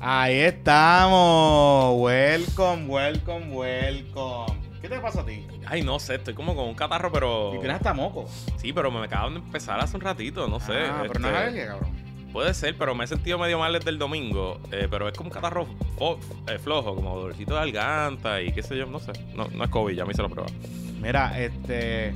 Ahí estamos. Welcome, welcome, welcome. ¿Qué te pasa a ti? Ay, no sé, estoy como con un catarro, pero. Y tienes hasta moco. Sí, pero me acaban de empezar hace un ratito, no sé. Ah, pero no es este, alergia, cabrón. Puede ser, pero me he sentido medio mal desde el domingo. eh, pero es como un catarro fo- eh, flojo, como dolorcito de garganta y qué sé yo, no sé. No, no es COVID, ya me hice la prueba. Mira, este.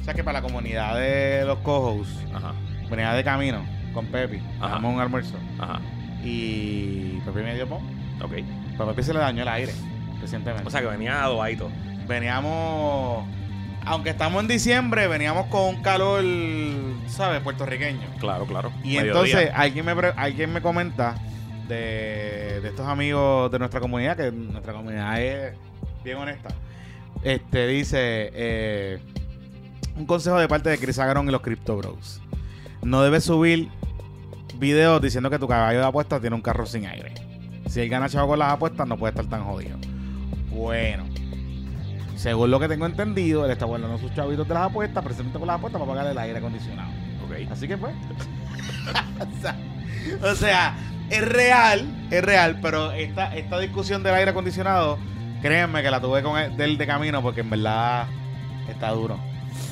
O sea que para la comunidad de los cojos, Ajá, venía de camino con Pepi. Ajá. Hagamos un almuerzo. ajá. Y Pepi me dio pon. Ok. Pero a Pepi se le dañó el aire recientemente. O sea que venía adobadito. veníamos. Aunque estamos en diciembre, veníamos con un calor, ¿sabes? Puertorriqueño. Claro, claro. Y Mediodía. entonces alguien me, pre- alguien me comenta de, de estos amigos de nuestra comunidad, que nuestra comunidad es bien honesta. Este dice eh, un consejo de parte de Chris Agaron y los Crypto Bros. No debes subir videos diciendo que tu caballo de apuestas tiene un carro sin aire. Si él gana chavo con las apuestas, no puede estar tan jodido. Bueno, según lo que tengo entendido, él está guardando sus chavitos de las apuestas, precisamente con las apuestas para pagar el aire acondicionado. Ok. Así que pues. o, sea, o sea, es real, es real, pero esta, esta discusión del aire acondicionado, créanme que la tuve con él del de camino porque en verdad está duro.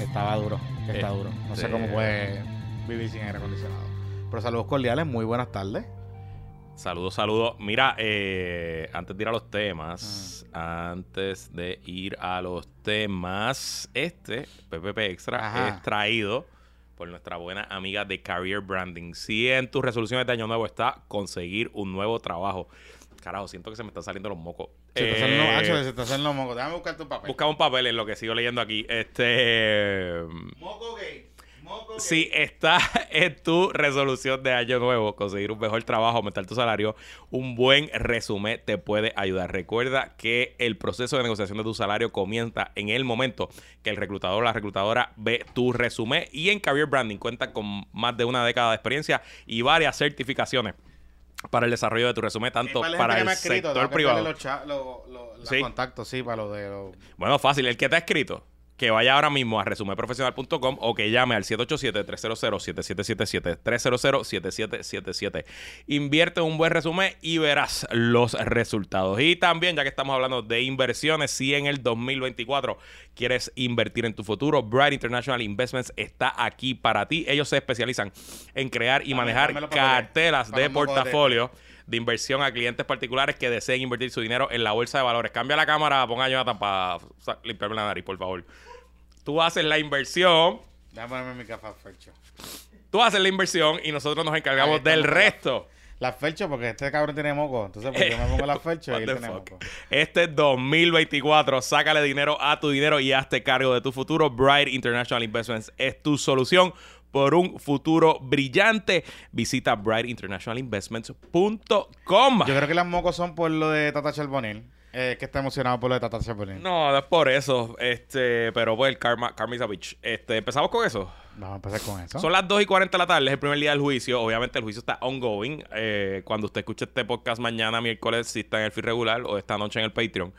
Estaba duro, está Eh, duro. No sé cómo puede vivir sin aire acondicionado. Pero saludos cordiales, muy buenas tardes. Saludos, saludos. Mira, eh, antes de ir a los temas, antes de ir a los temas, este PPP Extra Ajá. es traído por nuestra buena amiga de Career Branding. Si en tus resoluciones de año nuevo está conseguir un nuevo trabajo. Carajo, siento que se me están saliendo los mocos. Se Eh, hacen los- Hacho, se hacen los mocos. Déjame buscar tu papel. busca un papel en lo que sigo leyendo aquí. Este. Moco gay. Si está en tu resolución de año nuevo, conseguir un mejor trabajo, aumentar tu salario, un buen resumen te puede ayudar. Recuerda que el proceso de negociación de tu salario comienza en el momento que el reclutador o la reclutadora ve tu resumen y en Career Branding cuenta con más de una década de experiencia y varias certificaciones para el desarrollo de tu resumen, tanto para el escrito, sector privado. Los, los Sí. contactos, sí, para lo de los. Bueno, fácil. El que te ha escrito, que vaya ahora mismo a resumeprofesional.com o que llame al 787-300-7777. 300-7777. Invierte un buen resumen y verás los resultados. Y también, ya que estamos hablando de inversiones, si en el 2024 quieres invertir en tu futuro, Bright International Investments está aquí para ti. Ellos se especializan en crear y manejar Para de portafolio de inversión a clientes particulares que deseen invertir su dinero en la bolsa de valores. Cambia la cámara, ponga a Jonathan para limpiarme la nariz, por favor. Tú haces la inversión, Déjame ponerme mi café Fercho. tú haces la inversión y nosotros nos encargamos está, del resto. La Fercho, porque este cabrón tiene moco. Entonces, pues yo me pongo la Fercho y él tiene moco. Este 2024, sácale dinero a tu dinero y hazte cargo de tu futuro. Bright International Investments es tu solución por un futuro brillante. Visita brightinternationalinvestments.com. Yo creo que las mocos son por lo de Tata Charbonnier. Eh, que está emocionado por lo de Tata. No, no es por eso. Este, pero pues el karma, karma bitch. Este, empezamos con eso. Vamos a empezar con eso. Son las 2 y 40 de la tarde, es el primer día del juicio. Obviamente el juicio está ongoing. Eh, cuando usted escuche este podcast mañana, miércoles, si está en el feed regular o esta noche en el Patreon,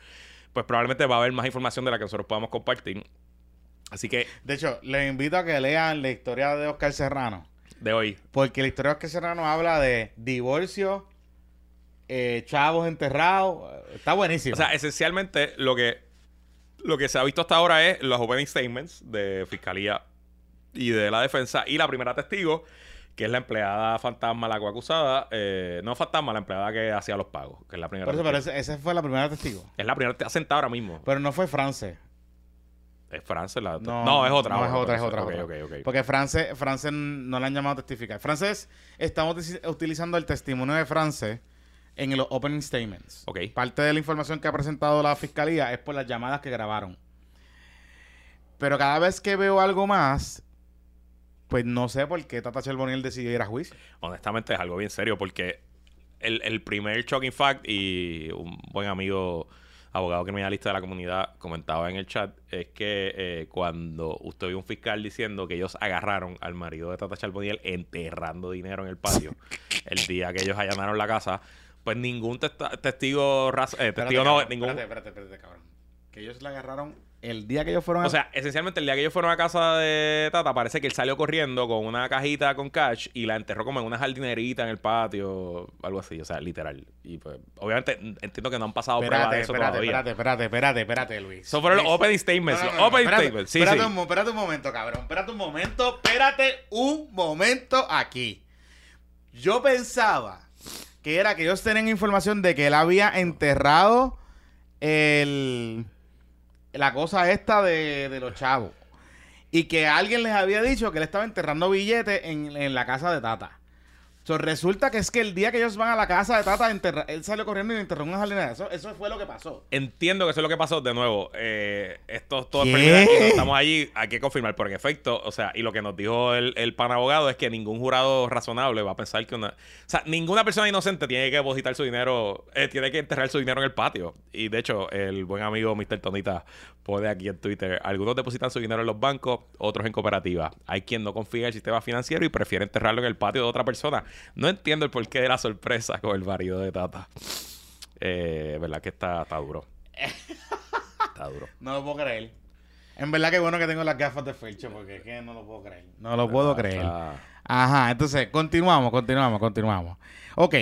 pues probablemente va a haber más información de la que nosotros podamos compartir. Así que De hecho, les invito a que lean la historia de Oscar Serrano. de hoy, Porque la historia de Oscar Serrano habla de divorcio, eh, chavos enterrados. Está buenísimo. o sea, esencialmente lo que, lo que se ha visto hasta ahora es los opening statements de Fiscalía y de la defensa y la primera testigo, que es la empleada fantasma, la coacusada, eh, no fantasma, la empleada que hacía los pagos, que es la primera por eso, pero ese- esa fue la primera testigo. Es la primera, está sentada ahora mismo. Pero no fue France. Es France la No, No, es otra. No, es otra, es otra. Ok, otra. ok, ok. Porque France, France no le han llamado a testificar. France, estamos utilizando el testimonio de France en los opening statements. Parte de la información que ha presentado la fiscalía es por las llamadas que grabaron. Pero cada vez que veo algo más, pues no sé por qué Tata Charbonnier decidió ir a juicio. Honestamente es algo bien serio porque el, el primer shocking fact y un buen amigo abogado criminalista de la comunidad comentaba en el chat es que eh, cuando usted ve un fiscal diciendo que ellos agarraron al marido de Tata Charbonnier enterrando dinero en el patio el día que ellos allanaron la casa, pues ningún testa- testigo, eh, Espérate, testigo no, cabrón, ningún... Espérate, espérate, espérate, cabrón. Que ellos la agarraron el día que ellos fueron a... O sea, esencialmente el día que ellos fueron a casa de Tata, parece que él salió corriendo con una cajita con cash y la enterró como en una jardinerita en el patio, algo así, o sea, literal. Y pues, obviamente, entiendo que no han pasado pruebas de espérate, eso espérate, todavía. espérate, espérate, espérate, espérate, Luis. Eso fueron los opening statements. No, no, opening espérate, statements. Sí, espérate, sí. Un, espérate un momento, cabrón. Espérate un momento. Espérate un momento aquí. Yo pensaba que era que ellos tenían información de que él había enterrado el la cosa esta de, de los chavos. Y que alguien les había dicho que él estaba enterrando billetes en, en la casa de Tata. So, resulta que es que el día que ellos van a la casa de Tata, enterra- él salió corriendo y enterró una jardinera. Eso, eso fue lo que pasó. Entiendo que eso es lo que pasó. De nuevo, eh, esto es todo no estamos allí. Hay que confirmar. Por en efecto, o sea, y lo que nos dijo el, el pan abogado es que ningún jurado razonable va a pensar que una. O sea, ninguna persona inocente tiene que depositar su dinero, eh, tiene que enterrar su dinero en el patio. Y de hecho, el buen amigo Mr. Tonita pone aquí en Twitter: algunos depositan su dinero en los bancos, otros en cooperativas. Hay quien no confía en el sistema financiero y prefiere enterrarlo en el patio de otra persona. No entiendo el porqué de la sorpresa con el marido de Tata. Eh, verdad que está, está duro. Está duro. No lo puedo creer. En verdad que bueno que tengo las gafas de Felcho porque es que no lo puedo creer. No lo puedo creer. Ajá, entonces continuamos, continuamos, continuamos. Ok,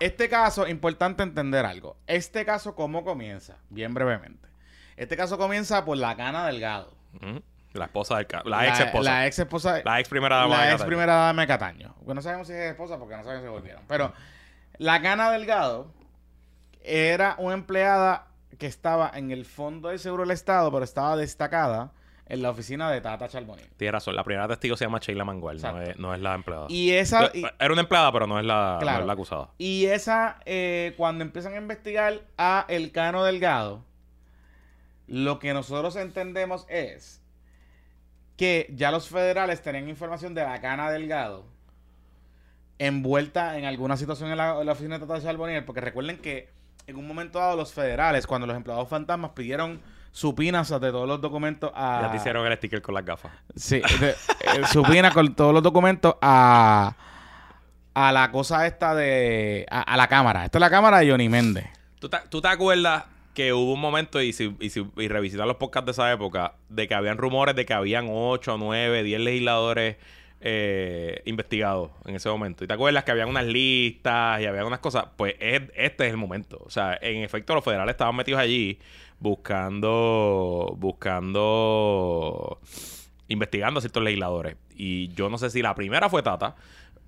este caso, importante entender algo. Este caso, ¿cómo comienza? Bien brevemente. Este caso comienza por la cana delgado. La esposa del ca- La ex esposa. La ex esposa. La ex primera dama. de La ex primera dama de Cataño. Porque no sabemos si es esposa porque no sabemos si volvieron. Pero la Cana Delgado era una empleada que estaba en el fondo del seguro del Estado, pero estaba destacada en la oficina de Tata Charbonnier. Tienes razón. La primera testigo se llama Sheila Mangual. No es, no es la empleada. Y esa. y- Era una empleada, pero no es la, no Claro. es la acusada. Y esa, eh, cuando empiezan a investigar a El Cano Delgado, lo que nosotros entendemos es que ya los federales tenían información de la Cana Delgado envuelta en alguna situación en la, en la oficina de Tata Charbonnier, porque recuerden que en un momento dado los federales, cuando los empleados fantasmas pidieron supinas de todos los documentos a... Ya te hicieron el sticker con las gafas. Sí, de- eh, supina con todos los documentos a, a la cosa esta de... A, a la cámara. Esta es la cámara de Johnny Méndez. ¿Tú te, tú te acuerdas que hubo un momento, y si, y si y revisitas los podcasts de esa época, de que habían rumores de que habían 8, 9, 10 legisladores eh, investigados en ese momento? ¿Y te acuerdas que habían unas listas y había unas cosas? Pues es- este es el momento. O sea, en efecto, los federales estaban metidos allí buscando, buscando, investigando a ciertos legisladores. Y yo no sé si la primera fue Tata.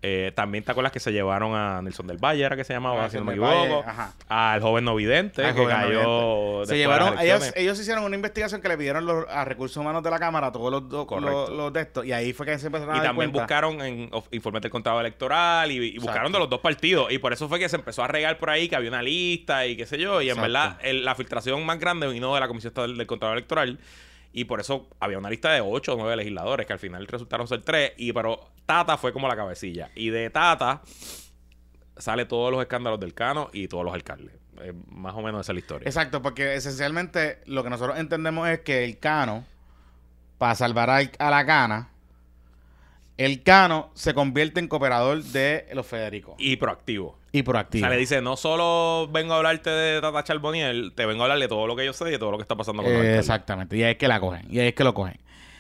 Eh, también te acuerdas que se llevaron a Nelson del Valle, era que se llamaba, si no me del equivoco. Al joven no vidente, que joven cayó. Se de llevaron, ellos, hicieron una investigación que le pidieron los, a recursos humanos de la Cámara todos los, do- los, los de estos. Y ahí fue que se empezaron a Y también cuenta. buscaron en informes del contrato electoral y, y buscaron de los dos partidos. Y por eso fue que se empezó a regar por ahí que había una lista y qué sé yo. Y en Exacto. verdad, el- la filtración más grande vino de la Comisión Estatal del Contrato Electoral. Y por eso había una lista de 8 o 9 legisladores que al final resultaron ser 3. Y pero Tata fue como la cabecilla. Y de Tata sale todos los escándalos del Cano y todos los alcaldes. Eh, más o menos esa es la historia. Exacto, porque esencialmente lo que nosotros entendemos es que el Cano, para salvar al- a, la Cana, el Cano se convierte en cooperador de los Federico Y proactivo. Y O proactivo. sea, le dice, no solo vengo a hablarte de Tata Charbonnier, te vengo a hablar de todo lo que yo sé y de todo lo que está pasando con Eh, exactamente. Y ahí es que la cogen. Y ahí es que lo cogen.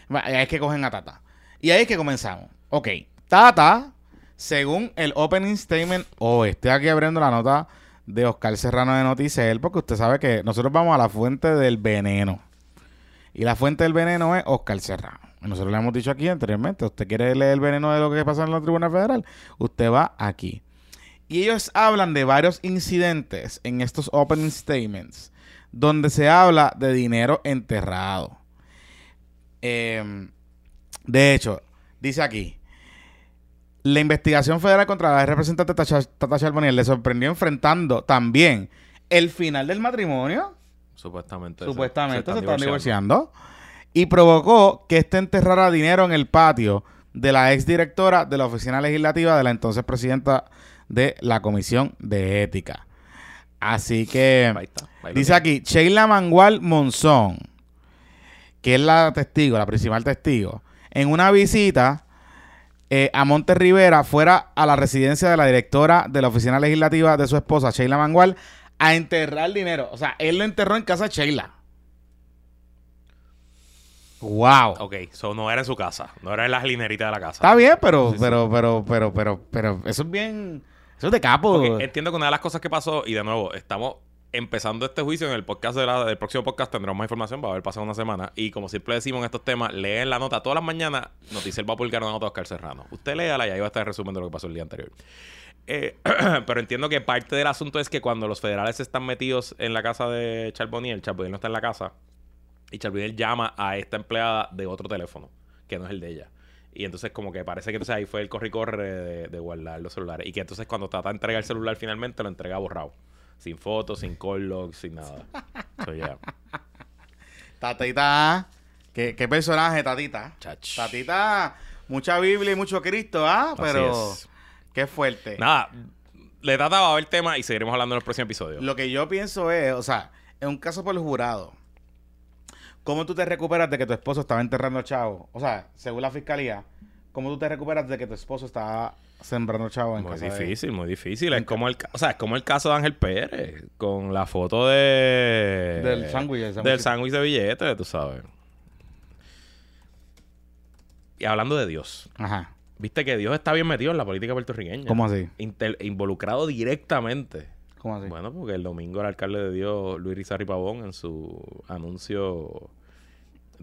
Y ahí es que cogen a Tata. Y ahí es que comenzamos. Ok. Tata, según el opening statement, oh, estoy aquí abriendo la nota de Oscar Serrano de Noticel, porque usted sabe que nosotros vamos a la fuente del veneno. Y la fuente del veneno es Oscar Serrano. Nosotros le hemos dicho aquí anteriormente, usted quiere leer el veneno de lo que pasa en la Tribuna Federal, usted va aquí. Y ellos hablan de varios incidentes en estos opening statements donde se habla de dinero enterrado. Eh, de hecho, dice aquí, la investigación federal contra la representante Tata Tata Charbonnier le sorprendió enfrentando también el final del matrimonio, Supuestamente. se- supuestamente se están están divorciando, y provocó que este enterrara dinero en el patio de la exdirectora de la oficina legislativa de la entonces presidenta de la Comisión de Ética. Así que Ahí está. ahí lo dice aquí Sheila Mangual Monzón, que es la testigo, la principal testigo, en una visita eh, a Monte Rivera fuera a la residencia de la directora de la oficina legislativa de su esposa, Sheila Mangual, a enterrar dinero. O sea, él lo enterró en casa de Sheila. Wow. Ok, eso no era en su casa. No era en las lineritas de la casa. Está bien, pero, pero, pero, pero, pero, pero, eso es bien. Eso es capo. Entiendo que una de las cosas que pasó, y de nuevo, estamos empezando este juicio en el podcast de la- del próximo podcast tendremos más información, va a haber pasado una semana. Y como siempre decimos en estos temas, leen la nota todas las mañanas, Noticia va a publicar una nota de Oscar Serrano. Usted léala y ahí va a estar el resumen de lo que pasó el día anterior. Eh, pero entiendo que parte del asunto es que cuando los federales están metidos en la casa de Charboniel, Charboniel no está en la casa, y Charboniel llama a esta empleada de otro teléfono, que no es el de ella. Y entonces como que parece que entonces ahí fue el corre y corre de, de guardar los celulares. Y que entonces cuando trata de entregar el celular finalmente lo entrega borrado. Sin fotos, sin call logs, sin nada. So, yeah. Tatita. ¿Qué, qué personaje, Tatita? Chach. Tatita, mucha Biblia y mucho Cristo, ¿ah? Pero es. qué fuerte. Nada, le trataba a ver tema y seguiremos hablando en el próximo episodio. Lo que yo pienso es, o sea, en un caso por el jurado, ¿cómo tú te recuperas de que tu esposo estaba enterrando chavo? O sea, según la fiscalía, ¿cómo tú te recuperas de que tu esposo estaba sembrando chavo en Muy casa de- difícil, muy difícil. Es como el, o sea, es como el caso de Ángel Pérez con la foto de Del sándwich, del sándwich. del sándwich de billetes, tú sabes. Y hablando de Dios, Ajá. viste que Dios está bien metido en la política puertorriqueña. ¿Cómo así? Inter- involucrado directamente. ¿Cómo así? Bueno, porque el domingo el alcalde de Dios, Luis Rizarri Pavón, en su anuncio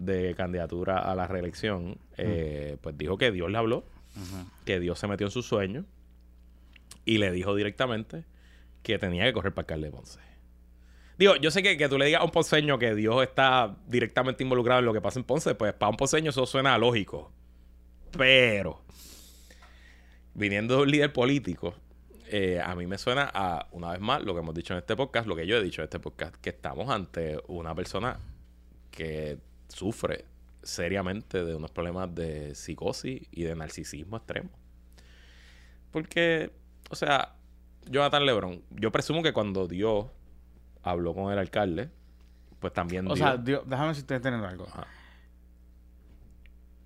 de candidatura a la reelección, eh, pues dijo que Dios le habló, que Dios se metió en sus sueños y le dijo directamente que tenía que correr para alcalde de Ponce. Digo, yo sé que, que tú le digas a un ponceño que Dios está directamente involucrado en lo que pasa en Ponce, pues para un ponceño eso suena lógico. Pero, viniendo de un líder político, eh, a mí me suena a, una vez más, lo que hemos dicho en este podcast, lo que yo he dicho en este podcast, que estamos ante una persona que sufre seriamente de unos problemas de psicosis y de narcisismo extremo. Porque, o sea, Jonathan Lebron, yo presumo que cuando Dios habló con el alcalde, pues también O Dios... sea, Dios- déjame si ustedes tienen algo. Ajá.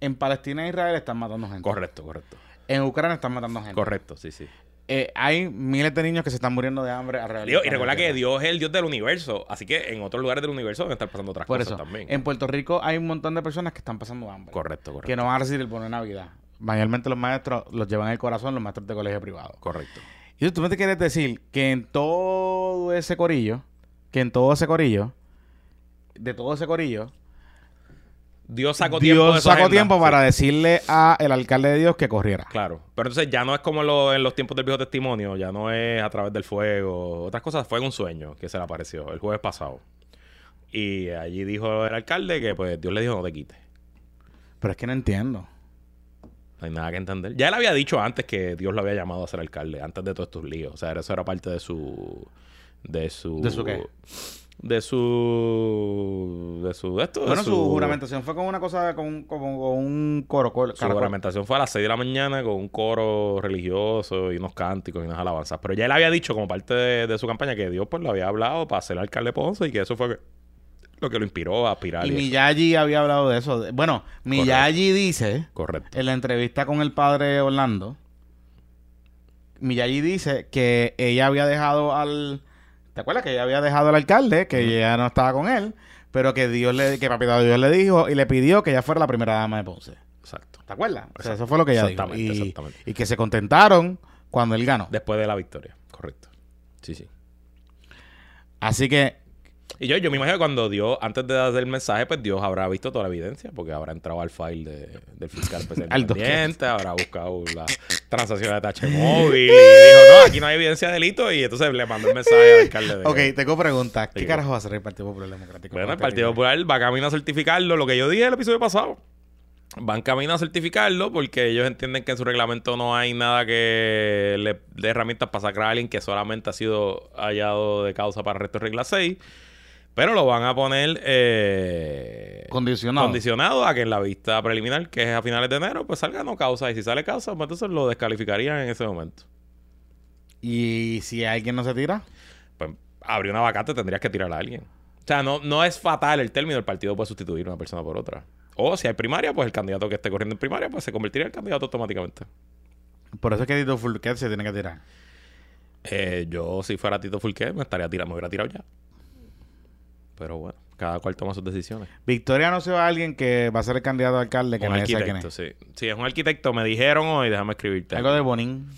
En Palestina e Israel están matando gente. Correcto, correcto. En Ucrania están matando gente. Correcto, sí, sí. Eh, hay miles de niños que se están muriendo de hambre alrededor del y recuerda que. Dios es el Dios del universo, así que en otros lugares del universo deben estar pasando otras Por cosas eso, también. en Puerto Rico hay un montón de personas que están pasando hambre. Correcto, correcto. Que no van a recibir el bono de Navidad. Mayormente los maestros los llevan en el corazón, los maestros de colegio privado. Correcto. Y tú me te quieres decir que en todo ese corillo, que en todo ese corillo, de todo ese corillo, Dios sacó tiempo de Dios su sacó agenda. tiempo Sí. para decirle a el alcalde de Dios que corriera. Claro. Pero entonces ya no es como lo- en los tiempos del viejo testimonio, ya no es a través del fuego. Otras cosas fue en un sueño que se le apareció el jueves pasado. Y allí dijo el alcalde que pues Dios le dijo no te quites. Pero es que no entiendo. No hay nada que entender. Ya él había dicho antes que Dios lo había llamado a ser alcalde, antes de todos estos líos. O sea, eso era parte de su. De su. ¿De su qué? De su. De su. De esto. de Bueno, su, juramentación fue con una cosa, con, con un coro. cor- Su caracol. juramentación fue a las 6 de la mañana con un coro religioso y unos cánticos y unas alabanzas. Pero ya él había dicho como parte de, de su campaña que Dios pues lo había hablado para ser alcalde de Ponce y que eso fue lo que lo inspiró a aspirar. Y y eso. Había hablado de eso. Bueno, Miyagi dice, Correcto. en la entrevista con el padre Orlando, Miyagi dice que ella había dejado al... ¿Te acuerdas que ella había dejado al alcalde, que ella no estaba con él, pero que Dios le, que Papito Dios le dijo y le pidió que ella fuera la primera dama de Ponce? Exacto. ¿Te acuerdas? O sea, eso fue lo que ella dijo. Exactamente, Y, exactamente. y que se contentaron cuando él ganó. Después de la victoria. Correcto. Sí, sí. Así que Y yo, yo me imagino que cuando Dios, antes de dar el mensaje, pues Dios habrá visto toda la evidencia, porque habrá entrado al file de- del fiscal especial Al independiente, habrá buscado las transacciones de TH móvil y dijo, no, aquí no hay evidencia de delito, y entonces le mandó el mensaje al alcalde de Ok, tengo preguntas. ¿Qué carajo va a hacer el Partido Popular Democrático? Bueno, el Partido? Popular va camino a certificarlo, lo que yo dije en el episodio pasado. Van camino a certificarlo porque ellos entienden que en su reglamento no hay nada que le dé herramientas para sacar a alguien que solamente ha sido hallado de causa para arresto de regla 6. Pero lo van a poner eh, Condicionado. condicionado a que en la vista preliminar, que es a finales de enero, pues salga no causa. Y si sale causa, pues entonces lo descalificarían en ese momento. ¿Y si alguien no se tira? Pues abrir una vacante tendrías que tirar a alguien. O sea, no, no es fatal el término, el partido puede sustituir una persona por otra. O si hay primaria, pues el candidato que esté corriendo en primaria, pues se convertiría en candidato automáticamente. Por eso es que Tito Fulquet se tiene que tirar. Eh, yo, si fuera Tito Fulqué, me estaría tirando, me hubiera tirado ya. Pero bueno, Cada cual toma sus decisiones. Victoria no se va a alguien que va a ser el candidato a alcalde que un nadie sabe quién es. sí. Sí, es un arquitecto. Me dijeron hoy, déjame escribirte. Algo de Bonín.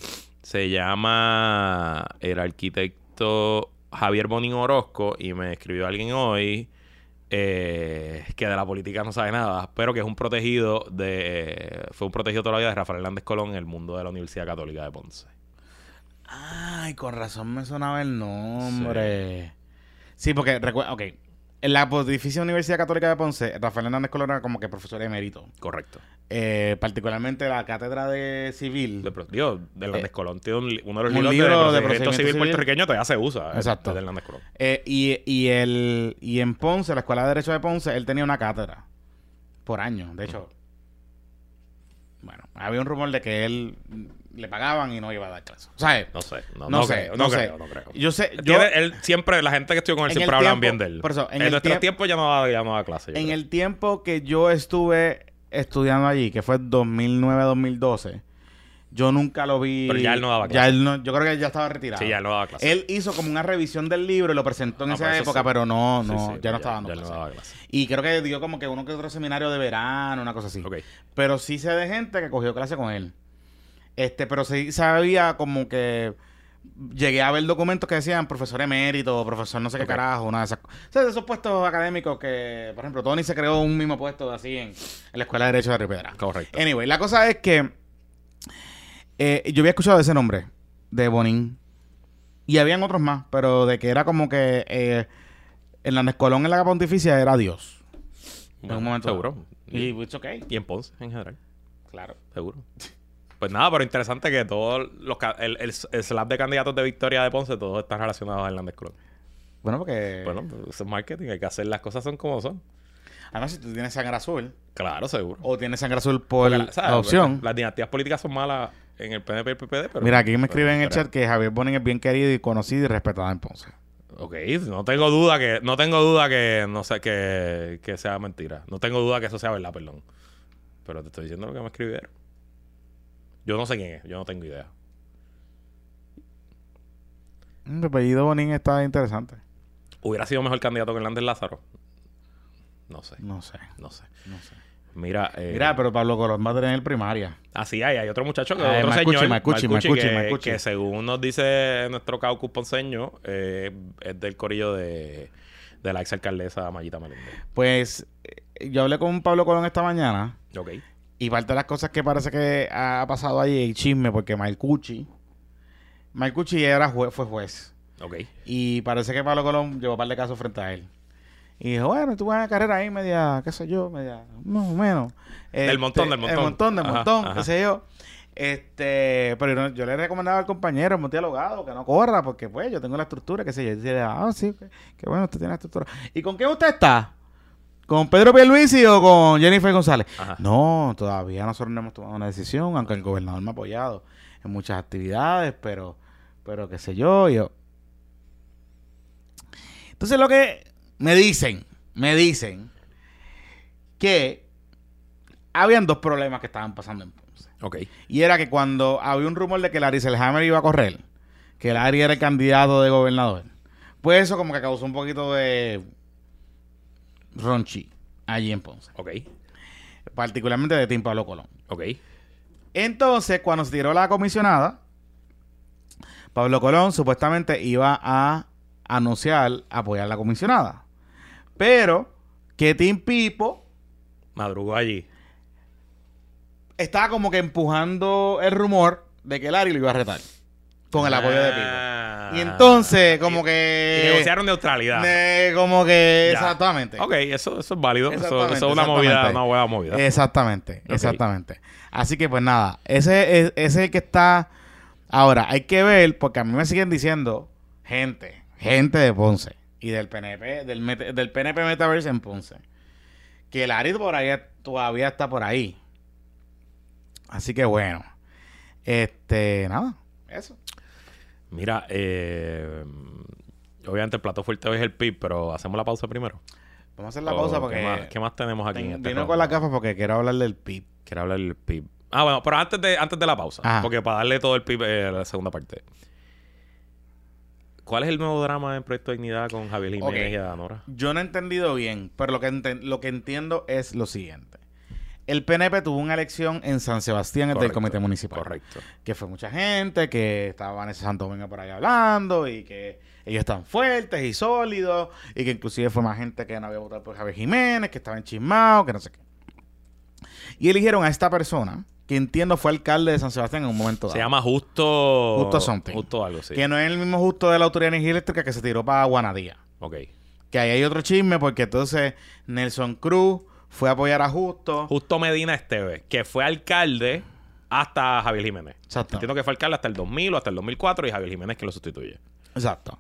Se llama el arquitecto Javier Bonín Orozco y me escribió alguien hoy eh, que de la política no sabe nada, pero que es un protegido de... Fue un protegido toda la vida de Rafael Hernández Colón en el mundo de la Universidad Católica de Ponce. Ay, con razón me sonaba el nombre. Sí, porque recuerda, ok. En la Pontificia Universidad Católica de Ponce, Rafael Hernández Colón era como que profesor emérito. Correcto. Eh, particularmente la cátedra de civil. De, digo, de Hernández Eh, Colón tiene un uno de los un libros libro de, de procedimiento procedimiento civil, civil. puertorriqueño todavía se usa. eh, Exacto. de Hernández Colón. Eh, y, y, el, y en Ponce, la Escuela de Derecho de Ponce, él tenía una cátedra. Por año. De hecho, bueno, había un rumor de que él le pagaban y no iba a dar clases. ¿Sabes? No sé. No, No no sé, creo, no no, sé. creo, no creo. Yo sé, yo, Tiene- él siempre, la gente que estuvo con él siempre tiempo- bien de él. por eso, en nuestro tiemp- tiempo ya no da, ya no da clase. yo en el tiempo que yo estuve estudiando allí, que fue 2009-2012, yo nunca lo vi. Pero ya él no daba Ya clase. él no- yo creo que él ya estaba retirado. Sí, ya no daba clase. Él hizo como una revisión del libro y lo presentó en Ah, esa pues época, sí. pero no, no, sí, ya no estaba dando ya no clase. daba clase. Y creo que dio como que uno que otro seminario de verano, una cosa así. Ok. Pero sí sé de gente que cogió clase con él. Este, pero sí sabía como que llegué a ver documentos que decían profesor emérito, profesor no sé qué Ok. carajo, una de esas cosas. O sea, de esos puestos académicos que, por ejemplo, Tony se creó un mismo puesto así en, en la Escuela de Derecho de Ripedra. Correcto. Anyway, la cosa es que eh, yo había escuchado ese nombre, de Bonín. Y habían otros más, pero de que era como que eh, Hernández Colón en la pontificia era Dios. Bueno, un momento Seguro. Y Y, it's okay. y en Ponce, en general. Claro. Seguro. Pues nada, pero interesante que todos los... El, el, el slab de candidatos de victoria de Ponce, todos están relacionados a Hernández Colón. Bueno, porque. Bueno, pues, eso es marketing. Hay que hacer las cosas son como son. Además, si tú tienes sangre azul, Claro, seguro. o tienes sangre azul por la- ¿sabes? adopción. Las dinastías políticas son malas en el PNP y el PPD, pero... Mira, aquí me escriben en el chat que Javier Bonin es bien querido y conocido y respetado en Ponce. Ok, no tengo duda que... No tengo duda que... No sé, que, que sea mentira. No tengo duda que eso sea verdad, perdón. Pero te estoy diciendo lo que me escribieron. Yo no sé quién es. Yo no tengo idea. Mm, El apellido Bonin está interesante. ¿Hubiera sido mejor candidato que Hernández Lázaro? No sé. No sé, No sé. no sé. Mira... eh, Mira, pero Pablo Colón va a tener primaria. Así hay, hay otro muchacho que Ah, otro Marcucci, señor, Marcucci, Marcucci, que, que según nos dice nuestro caucus ponceño, eh, es del corillo de, de la exalcaldesa Mayita Meléndez. Pues eh, yo hablé con Pablo Colón esta mañana Ok. Y parte de las cosas que parece que ha pasado ahí es chisme porque Marcucci, Marcucci era jue- fue juez. Ok. Y parece que Pablo Colón llevó un par de casos frente a él. Y dijo, bueno, tuve una carrera ahí media, qué sé yo, media, más o menos. Del montón, del montón. Del montón, del Ajá, montón, ajá. qué sé yo. Este, pero yo, yo le recomendaba al compañero, el multialogado, que no corra, porque pues yo tengo la estructura, qué sé yo. Y decía, ah, sí, qué, qué bueno, usted tiene la estructura. ¿Y con quién usted está? ¿Con Pedro Pierluisi o con Jennifer González? Ajá. No, todavía nosotros no hemos tomado una decisión, aunque el gobernador me ha apoyado en muchas actividades, pero, pero qué sé yo, yo. Entonces lo que me dicen, me dicen que habían dos problemas que estaban pasando en Ponce. Ok. Y era que cuando había un rumor de que Larry Selhammer iba a correr, que Larry era el candidato de gobernador, pues eso como que causó un poquito de ronchi allí en Ponce. Ok. Particularmente de Tim Pablo Colón. Ok. Entonces, cuando se tiró la comisionada, Pablo Colón supuestamente iba a anunciar apoyar la comisionada. Pero que Tim Pipo Madrugó allí. estaba como que empujando el rumor de que Larry lo iba a retar con el apoyo de Pipo. Ah. Y entonces, como Y que. negociaron neutralidad. ne- como que. Ya. Exactamente. Ok, eso, eso es válido. Eso, es una movida, una buena movida. Exactamente, exactamente. Así que pues nada, ese es, ese es el que está. Ahora, hay que ver, porque a mí me siguen diciendo gente, gente de Ponce y del PNP, del, del PNP Metaverse en Ponce, que el Arid por ahí todavía está por ahí. Así que bueno, este, nada, eso. Mira, eh, obviamente el plato fuerte hoy es el PIB, pero hacemos la pausa primero. Vamos a hacer la O, pausa ¿qué porque más, qué más tenemos aquí en este vino con las gafas porque quiero hablar del PIB. Quiero hablar del PIB. Ah, bueno, pero antes de, antes de la pausa, Ajá. porque para darle todo el PIB eh, a la segunda parte. ¿Cuál es el nuevo drama en Proyecto Dignidad con Javier Jiménez Ok. y Adanora? Yo no he entendido bien, pero lo que, lo que entiendo es lo siguiente. El PNP tuvo una elección en San Sebastián del Correcto, Comité Municipal. Correcto. Que fue mucha gente, que estaba Vanessa Santo Domingo por ahí hablando y que ellos están fuertes y sólidos y que inclusive fue más gente que no había votado por Javier Jiménez, que estaba enchismado, que no sé qué. Y eligieron a esta persona, que entiendo fue alcalde de San Sebastián en un momento dado. Se llama Justo... Justo something. Justo algo, sí. Que no es el mismo justo de la Autoridad de Energía Eléctrica que se tiró para Guanadía. Ok. Que ahí hay otro chisme porque entonces Nelson Cruz fue a apoyar a Justo. Justo Medina Esteves, que fue alcalde hasta Javier Jiménez. Exacto. Entiendo que fue alcalde hasta el 2000 o hasta el 2004 y Javier Jiménez que lo sustituye. Exacto.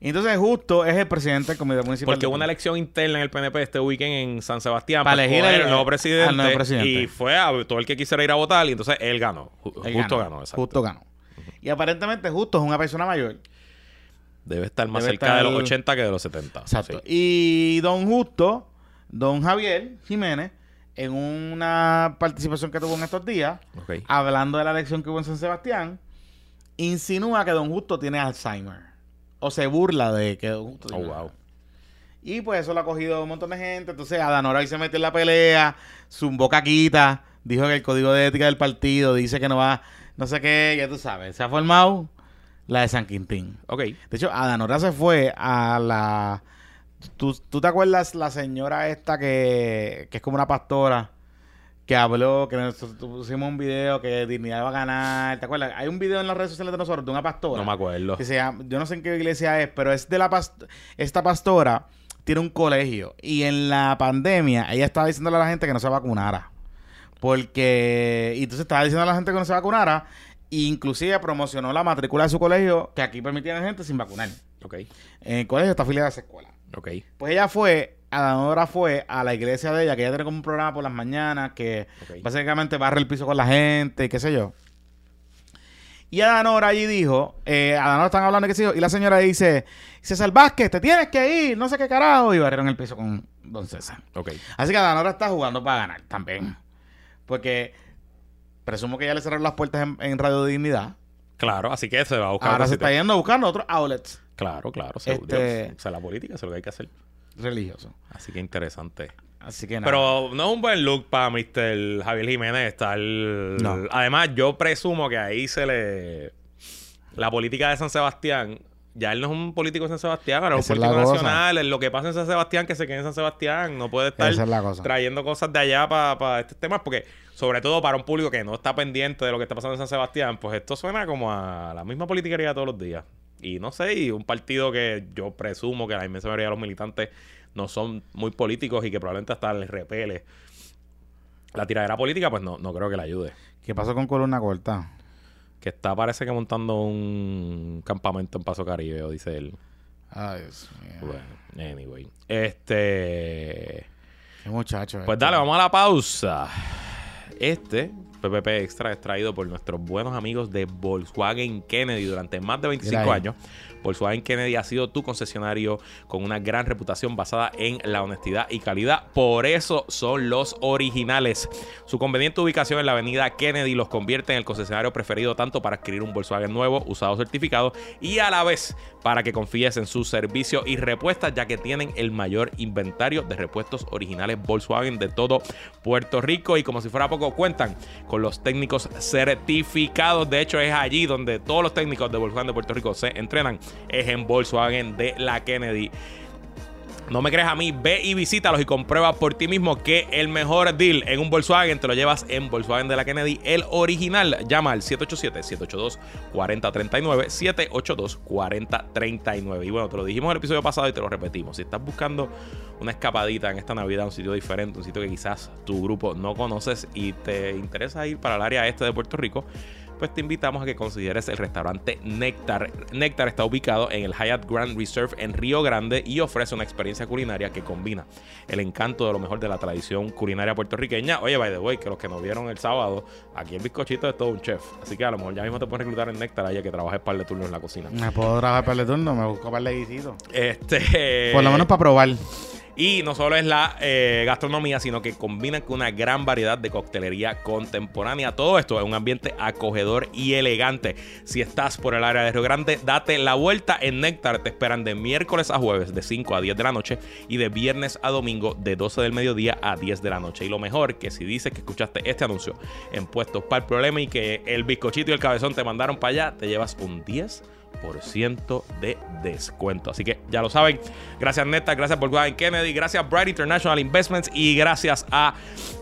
Entonces Justo es el presidente del Comité Municipal. Porque hubo una elección interna en el PNP este weekend en San Sebastián Para elegir al- el nuevo presidente, al nuevo presidente. y fue a todo el que quisiera ir a votar y entonces él ganó. Él Justo ganó, exacto. Justo ganó. Y aparentemente Justo es una persona mayor. Debe estar más Debe cerca estar- de los 80 que de los 70. Exacto. Sí. Y don Justo, don Javier Jiménez, en una participación que tuvo en estos días, hablando de la elección que hubo en San Sebastián, insinúa que don Justo tiene Alzheimer. O se burla de que don Justo Oh, tiene wow. Alzheimer. Y pues eso lo ha cogido un montón de gente. Entonces Adanora ahí se metió en la pelea, zumbó caquita, dijo que el código de ética del partido dice que no va, no sé qué, ya tú sabes. Se ha formado la de San Quintín. Ok. De hecho, Adanora se fue a la... ¿Tú, tú te acuerdas la señora esta que, que es como una pastora? Que habló, que nosotros pusimos un video que Dignidad va a ganar. ¿Te acuerdas? Hay un video en las redes sociales de nosotros de una pastora. No me acuerdo. Que se llama, yo no sé en qué iglesia es, pero es de la past- esta pastora tiene un colegio y en la pandemia ella estaba diciéndole a la gente que no se vacunara. Porque y entonces estaba diciendo a la gente que no se vacunara e inclusive promocionó la matrícula de su colegio que aquí permitían gente sin vacunar. Ok. En el colegio está afiliada a esa escuela. Ok. Pues ella fue, Adanora fue a la iglesia de ella, que ella tiene como un programa por las mañanas que básicamente barre el piso con la gente y qué sé yo. Y Adanora allí dijo, eh, Adanora están hablando de qué sé yo, y la señora dice, César Vázquez, te tienes que ir, no sé qué carajo, y barrieron el piso con don César. Ok. Así que Adanora está jugando para ganar también. Porque presumo que ya le cerraron las puertas en, en Radio Dignidad. Claro, así que se va a buscar. Ahora se está yendo buscando otros outlets Claro, claro. Este- O sea, la política es lo que hay que hacer. religiosos. Así que interesante. Así que nada. Pero no es un buen look para Mr. Javier Jiménez estar... No. Además, yo presumo que ahí se le... La política de San Sebastián... Ya él no es un político de San Sebastián, ahora es un político nacional. Es lo que pasa en San Sebastián, que se quede en San Sebastián. No puede estar es cosa. trayendo cosas de allá para estos temas. Porque, sobre todo para un público que no está pendiente de lo que está pasando en San Sebastián, pues esto suena como a la misma politiquería todos los días. Y no sé, y un partido que yo presumo que la inmensa mayoría de los militantes no son muy políticos y que probablemente hasta les repele la tiradera política, pues no, no creo que le ayude. ¿Qué pasó con Columna Corta? Que está, parece que montando un campamento en Paso Caribe, o dice él. Ay, Dios mío. Bueno, anyway. Este. Qué muchacho. Pues este. dale, vamos a la pausa. Este PPP Extra es traído por nuestros buenos amigos de Volkswagen Kennedy durante más de 25 Mira ahí. años. Volkswagen Kennedy ha sido tu concesionario con una gran reputación basada en la honestidad y calidad. Por eso son los originales. Su conveniente ubicación en la avenida Kennedy los convierte en el concesionario preferido tanto para adquirir un Volkswagen nuevo, usado certificado y a la vez para que confíes en su servicio y repuestas ya que tienen el mayor inventario de repuestos originales Volkswagen de todo Puerto Rico y como si fuera poco cuentan con los técnicos certificados. De hecho es allí donde todos los técnicos de Volkswagen de Puerto Rico se entrenan. Es en Volkswagen de la Kennedy. No me crees a mí, ve y visítalos y comprueba por ti mismo que el mejor deal en un Volkswagen te lo llevas en Volkswagen de la Kennedy, el original. Llama al 787-782-4039, 782-4039. Y bueno, te lo dijimos en el episodio pasado y te lo repetimos. Si estás buscando una escapadita en esta Navidad, un sitio diferente, un sitio que quizás tu grupo no conoces y te interesa ir para el área este de Puerto Rico, pues te invitamos a que consideres el restaurante Néctar. Néctar está ubicado en el Hyatt Grand Reserve en Río Grande y ofrece una experiencia culinaria que combina el encanto de lo mejor de la tradición culinaria puertorriqueña. Oye, by the way, que los que nos vieron el sábado, aquí el bizcochito es todo un chef. Así que a lo mejor ya mismo te puedes reclutar en Néctar allá que trabajes par de turnos en la cocina. Me puedo trabajar para el turno, me busco para el guisito. Este. Por lo menos para probar. Y no solo es la eh, gastronomía, sino que combinan con una gran variedad de coctelería contemporánea. Todo esto es un ambiente acogedor y elegante. Si estás por el área de Río Grande, date la vuelta en Néctar. Te esperan de miércoles a jueves de 5 a 10 de la noche y de viernes a domingo de 12 del mediodía a 10 de la noche. Y lo mejor que si dices que escuchaste este anuncio en Puestos para el Problema y que el bizcochito y el cabezón te mandaron para allá, te llevas un 10 de descuento. Así que ya lo saben. Gracias Neta, gracias por Gwen Kennedy, gracias Bright International Investments y gracias a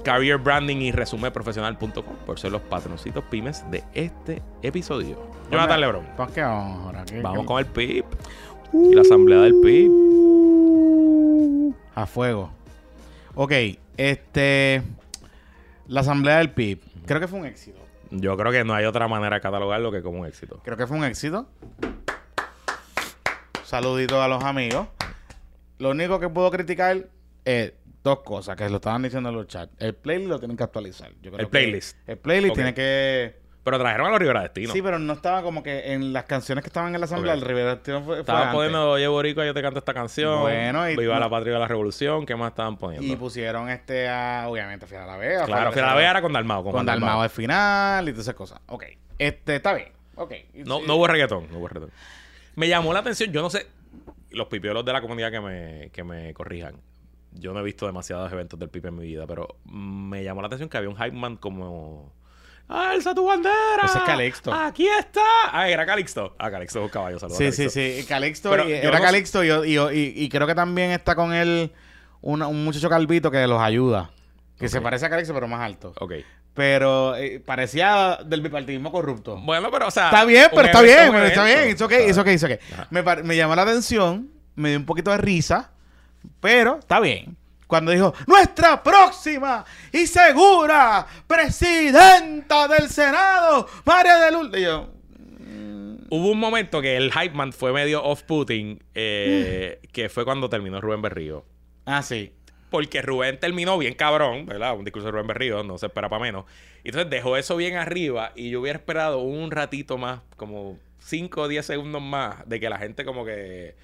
Career Branding y resumeprofesional.com por ser los patroncitos pymes de este episodio. Jonathan Lebron. ¿Para qué vamos ahora? ¿Qué- Vamos qué- con el PIB y la asamblea del PIB. A fuego. Ok, este. La asamblea del PIB. Creo que fue un éxito. Yo creo que no hay otra manera de catalogarlo que como un éxito. Creo que fue un éxito. Saluditos a los amigos. Lo único que puedo criticar es dos cosas que lo estaban diciendo en los chats. El playlist lo tienen que actualizar. Yo creo El que playlist. el playlist tiene que. Pero trajeron a los Rivera Destino. Sí, pero no estaba como que en las canciones que estaban en la asamblea. El Rivera Destino fue, Estaban poniendo Oye Boricua, yo te canto esta canción. Bueno, y- Viva la patria de la revolución. ¿Qué más estaban poniendo? Y pusieron este a. Obviamente, Fiera la Vega. claro, fue- Fiera la Vega era con Dalmao. Con, Con Dalmao al final y todas esas cosas. Ok. Este, está bien. Ok. No, no hubo reggaetón, no hubo reggaetón. Me llamó la atención, yo no sé, los pipiolos de la comunidad que me, que me corrijan. Yo no he visto demasiados eventos del pipe en mi vida, pero me llamó la atención que había un hype man como... ¡Alza tu bandera! Ese es Calixto. ¡Aquí está! Ah, era Calixto. Ah, Calixto es un caballo, saludos. Sí, sí, sí. Calixto, Pero y- yo era no- Calixto y, y, y- y creo que también está con él un muchacho calvito que los ayuda. Que se parece a Calixto, pero más alto. Ok. Pero eh, parecía del bipartidismo corrupto. Bueno, pero o sea... Está bien, pero está bien, está bien. It's okay, it's okay, it's okay. Ajá. Me, par- me llamó la atención, me dio un poquito de risa, pero está bien. Cuando dijo, nuestra próxima y segura presidenta del Senado, María de Lourdes. Y yo, Hubo un momento que el hype man fue medio off-putting, eh, Mm. que fue cuando terminó Rubén Berrío. ah, sí. Porque Rubén terminó bien cabrón, ¿verdad? Un discurso de Rubén Berrío, no se espera para menos. Entonces dejó eso bien arriba y yo hubiera esperado un ratito más, como 5 o 10 segundos más, de que la gente como que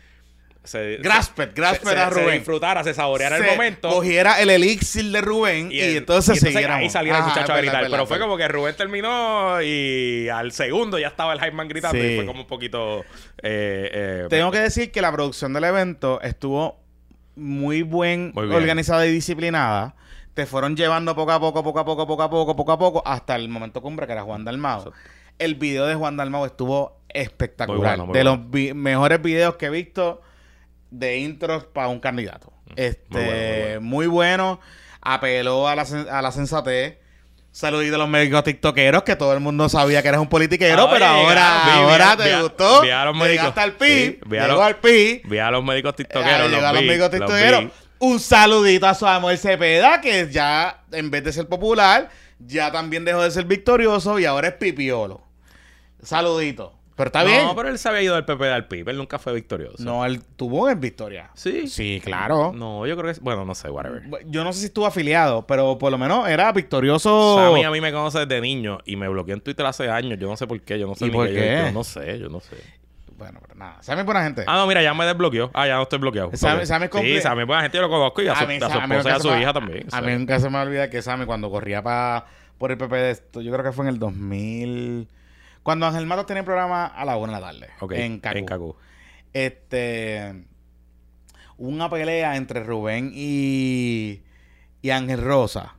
se... Graspet, se- graspet se- a se Rubén. disfrutara, se saboreara el Se momento. Cogiera el elixir de Rubén y, el- entonces, y siguiéramos. ahí saliera el muchacho a gritar. Pero fue como que Rubén terminó y al segundo ya estaba el hype man gritando Sí. y fue como un poquito... eh, eh, Tengo que decir que la producción del evento estuvo muy buen, Muy organizada y disciplinada. Te fueron llevando poco a poco, poco a poco, poco a poco, poco a poco, hasta el momento cumbre que era Juan Dalmao. El video de Juan Dalmao estuvo espectacular. Muy bueno, muy de bueno. los vi- mejores videos que he visto de intros para un candidato. Este, Mm, muy bueno, muy bueno. muy bueno. Apeló a la, a la sensatez. Saludito a los médicos tiktokeros, que todo el mundo sabía que eres un politiquero, Ah, pero ahora, vi- ahora vi- te vi- gustó. vi a los médicos. Llegaste al PIB, Sí, a los- al PIB. Vi a los médicos tiktokeros. llegó a los los tiktokeros. Un saludito a Samuel Cepeda, que ya, en vez de ser popular, ya también dejó de ser victorioso y ahora es pipiolo. Saludito. Pero está no, bien. pero él se había ido del PP al PIB. Él nunca fue victorioso. No, él tuvo en victoria. Sí. Sí, claro. No, yo creo que... es- Bueno, no sé, whatever. Yo no sé si estuvo afiliado, pero por lo menos era victorioso. Sammy a mí me conoce desde niño y me bloqueó en Twitter hace años. Yo no sé por qué. Yo no sé ¿Y ni por qué. qué? Yo, no sé, yo no sé. Bueno, pero nada. Sammy es buena gente. Ah, no, mira, ya me desbloqueó. Ah, ya no estoy bloqueado. Sammy-. Sammy Sí, Sammy es buena gente, yo lo conozco y a su, a su esposa y a su me- hija también. A mí nunca se me olvida que Sammy cuando corría pa, por el PP de esto, yo creo que fue en el 2000... Cuando Ángel Matos tenía programa a la una de la tarde. Ok, En Cacu. En Cacu. Este... hubo Una pelea entre Rubén y... Y Ángel Rosa.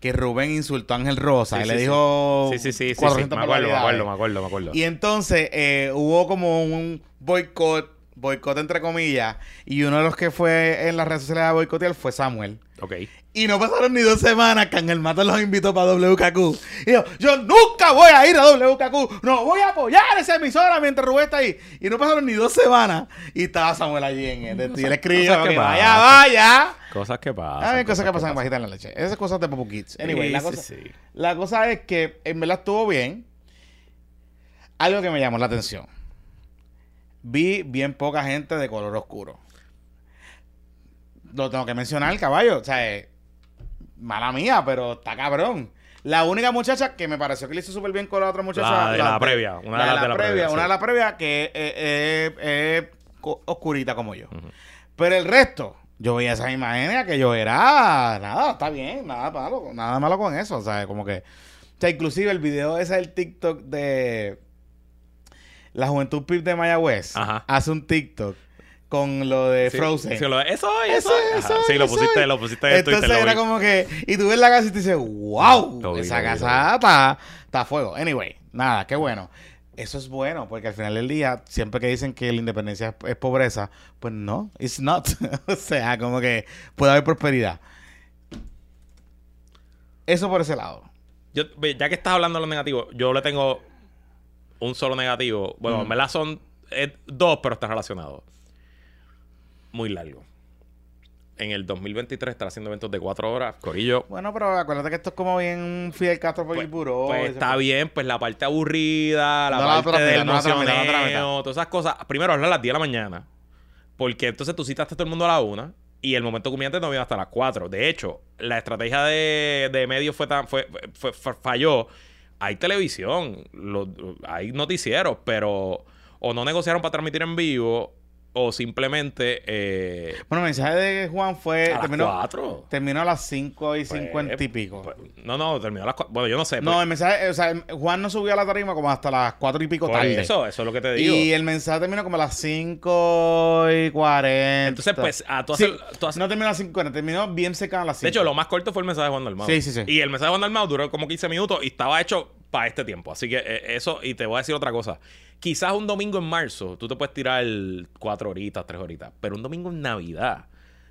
Que Rubén insultó a Ángel Rosa. Sí, y sí, le dijo... Sí, sí, sí, sí, sí. 400 Me acuerdo, me acuerdo, me acuerdo, me acuerdo. Y entonces eh, hubo como un boicot, boicot entre comillas, y uno de los que fue en las redes sociales a boicotear fue Samuel. Ok. Y no pasaron ni dos semanas que Ángel Matos los invitó para WKQ. Y yo, yo nunca voy a ir a WKQ. No voy a apoyar esa emisora mientras Rubén está ahí. Y no pasaron ni dos semanas. Y estaba Samuel allí en el. Y él escribió cosas que que vaya, vaya. Cosas que pasan. Hay cosas que pasan en bajita en la leche. Esas cosas de Popo Kids. Anyway, Sí, la, sí, cosa, sí. la cosa es que en verdad estuvo bien. Algo que me llamó la atención. Vi bien poca gente de color oscuro. Lo tengo que mencionar, caballo. O sea, eh, mala mía, pero está cabrón. La única muchacha que me pareció que le hizo súper bien con la otra muchacha. La de la previa, una de las de la previa, Una sí. de la previa que es es co- oscurita como yo. Pero el resto, yo veía esas imágenes que yo era, nada, está bien, nada malo, nada malo con eso, o sea, como que, o sea, inclusive el video ese del TikTok de la Juventud Pip de Mayagüez, Ajá. hace un TikTok con lo de Sí, Frozen. sí, lo de- eso, Eso, eso. eso, Ajá, Sí, lo eso. pusiste, lo pusiste en Entonces Twitter. lo era como que, y tú ves la casa y te dices, wow, Lo esa lo vi, casa está, a fuego. Anyway, nada, qué bueno. Eso es bueno, porque al final del día, siempre que dicen que la independencia es, es pobreza, pues no, it's not. o sea, como que puede haber prosperidad. Eso por ese lado. Yo, ya que estás hablando de los negativos, yo le tengo un solo negativo. Bueno, Mm. en verdad son eh, dos, pero están relacionados. Muy largo. En el 2023 estar haciendo eventos de cuatro horas. Corillo. Bueno, pero acuérdate que esto es como bien Fidel Castro por Pues, el buró. pues está bien, pues la parte aburrida, la No parte del no la no mocioneo, todas esas cosas. Primero, hablar a las 10 de la mañana. Porque entonces tú citaste a todo el mundo a la una y el momento culminante no vino hasta las 4. De hecho, la estrategia de, de medios fue tan, fue- fue- falló. Hay televisión, lo- hay noticieros, pero o no negociaron para transmitir en vivo o simplemente eh, Bueno, el mensaje de Juan fue. a las terminó, 4. terminó a las 5 y Pues, 50 y pico. Pues, no, no, terminó a las 4. Bueno, yo no sé. no, pues, el mensaje, o sea, Juan no subió a la tarima como hasta las 4 y pico por tarde. eso, eso es lo que te digo. Y el mensaje terminó como a las 5 y 40. Entonces, pues, a tú Sí, hacer- tú No terminó a las 5 y 40, terminó bien cerca a las 5. De hecho, lo más corto fue el mensaje de Juan Dalmau. Sí, sí, sí. Y el mensaje de Juan Dalmau duró como 15 minutos y estaba hecho para este tiempo. Así que eh, eso, y te voy a decir otra cosa. Quizás un domingo en marzo tú te puedes tirar cuatro horitas, tres horitas. Pero un domingo en Navidad,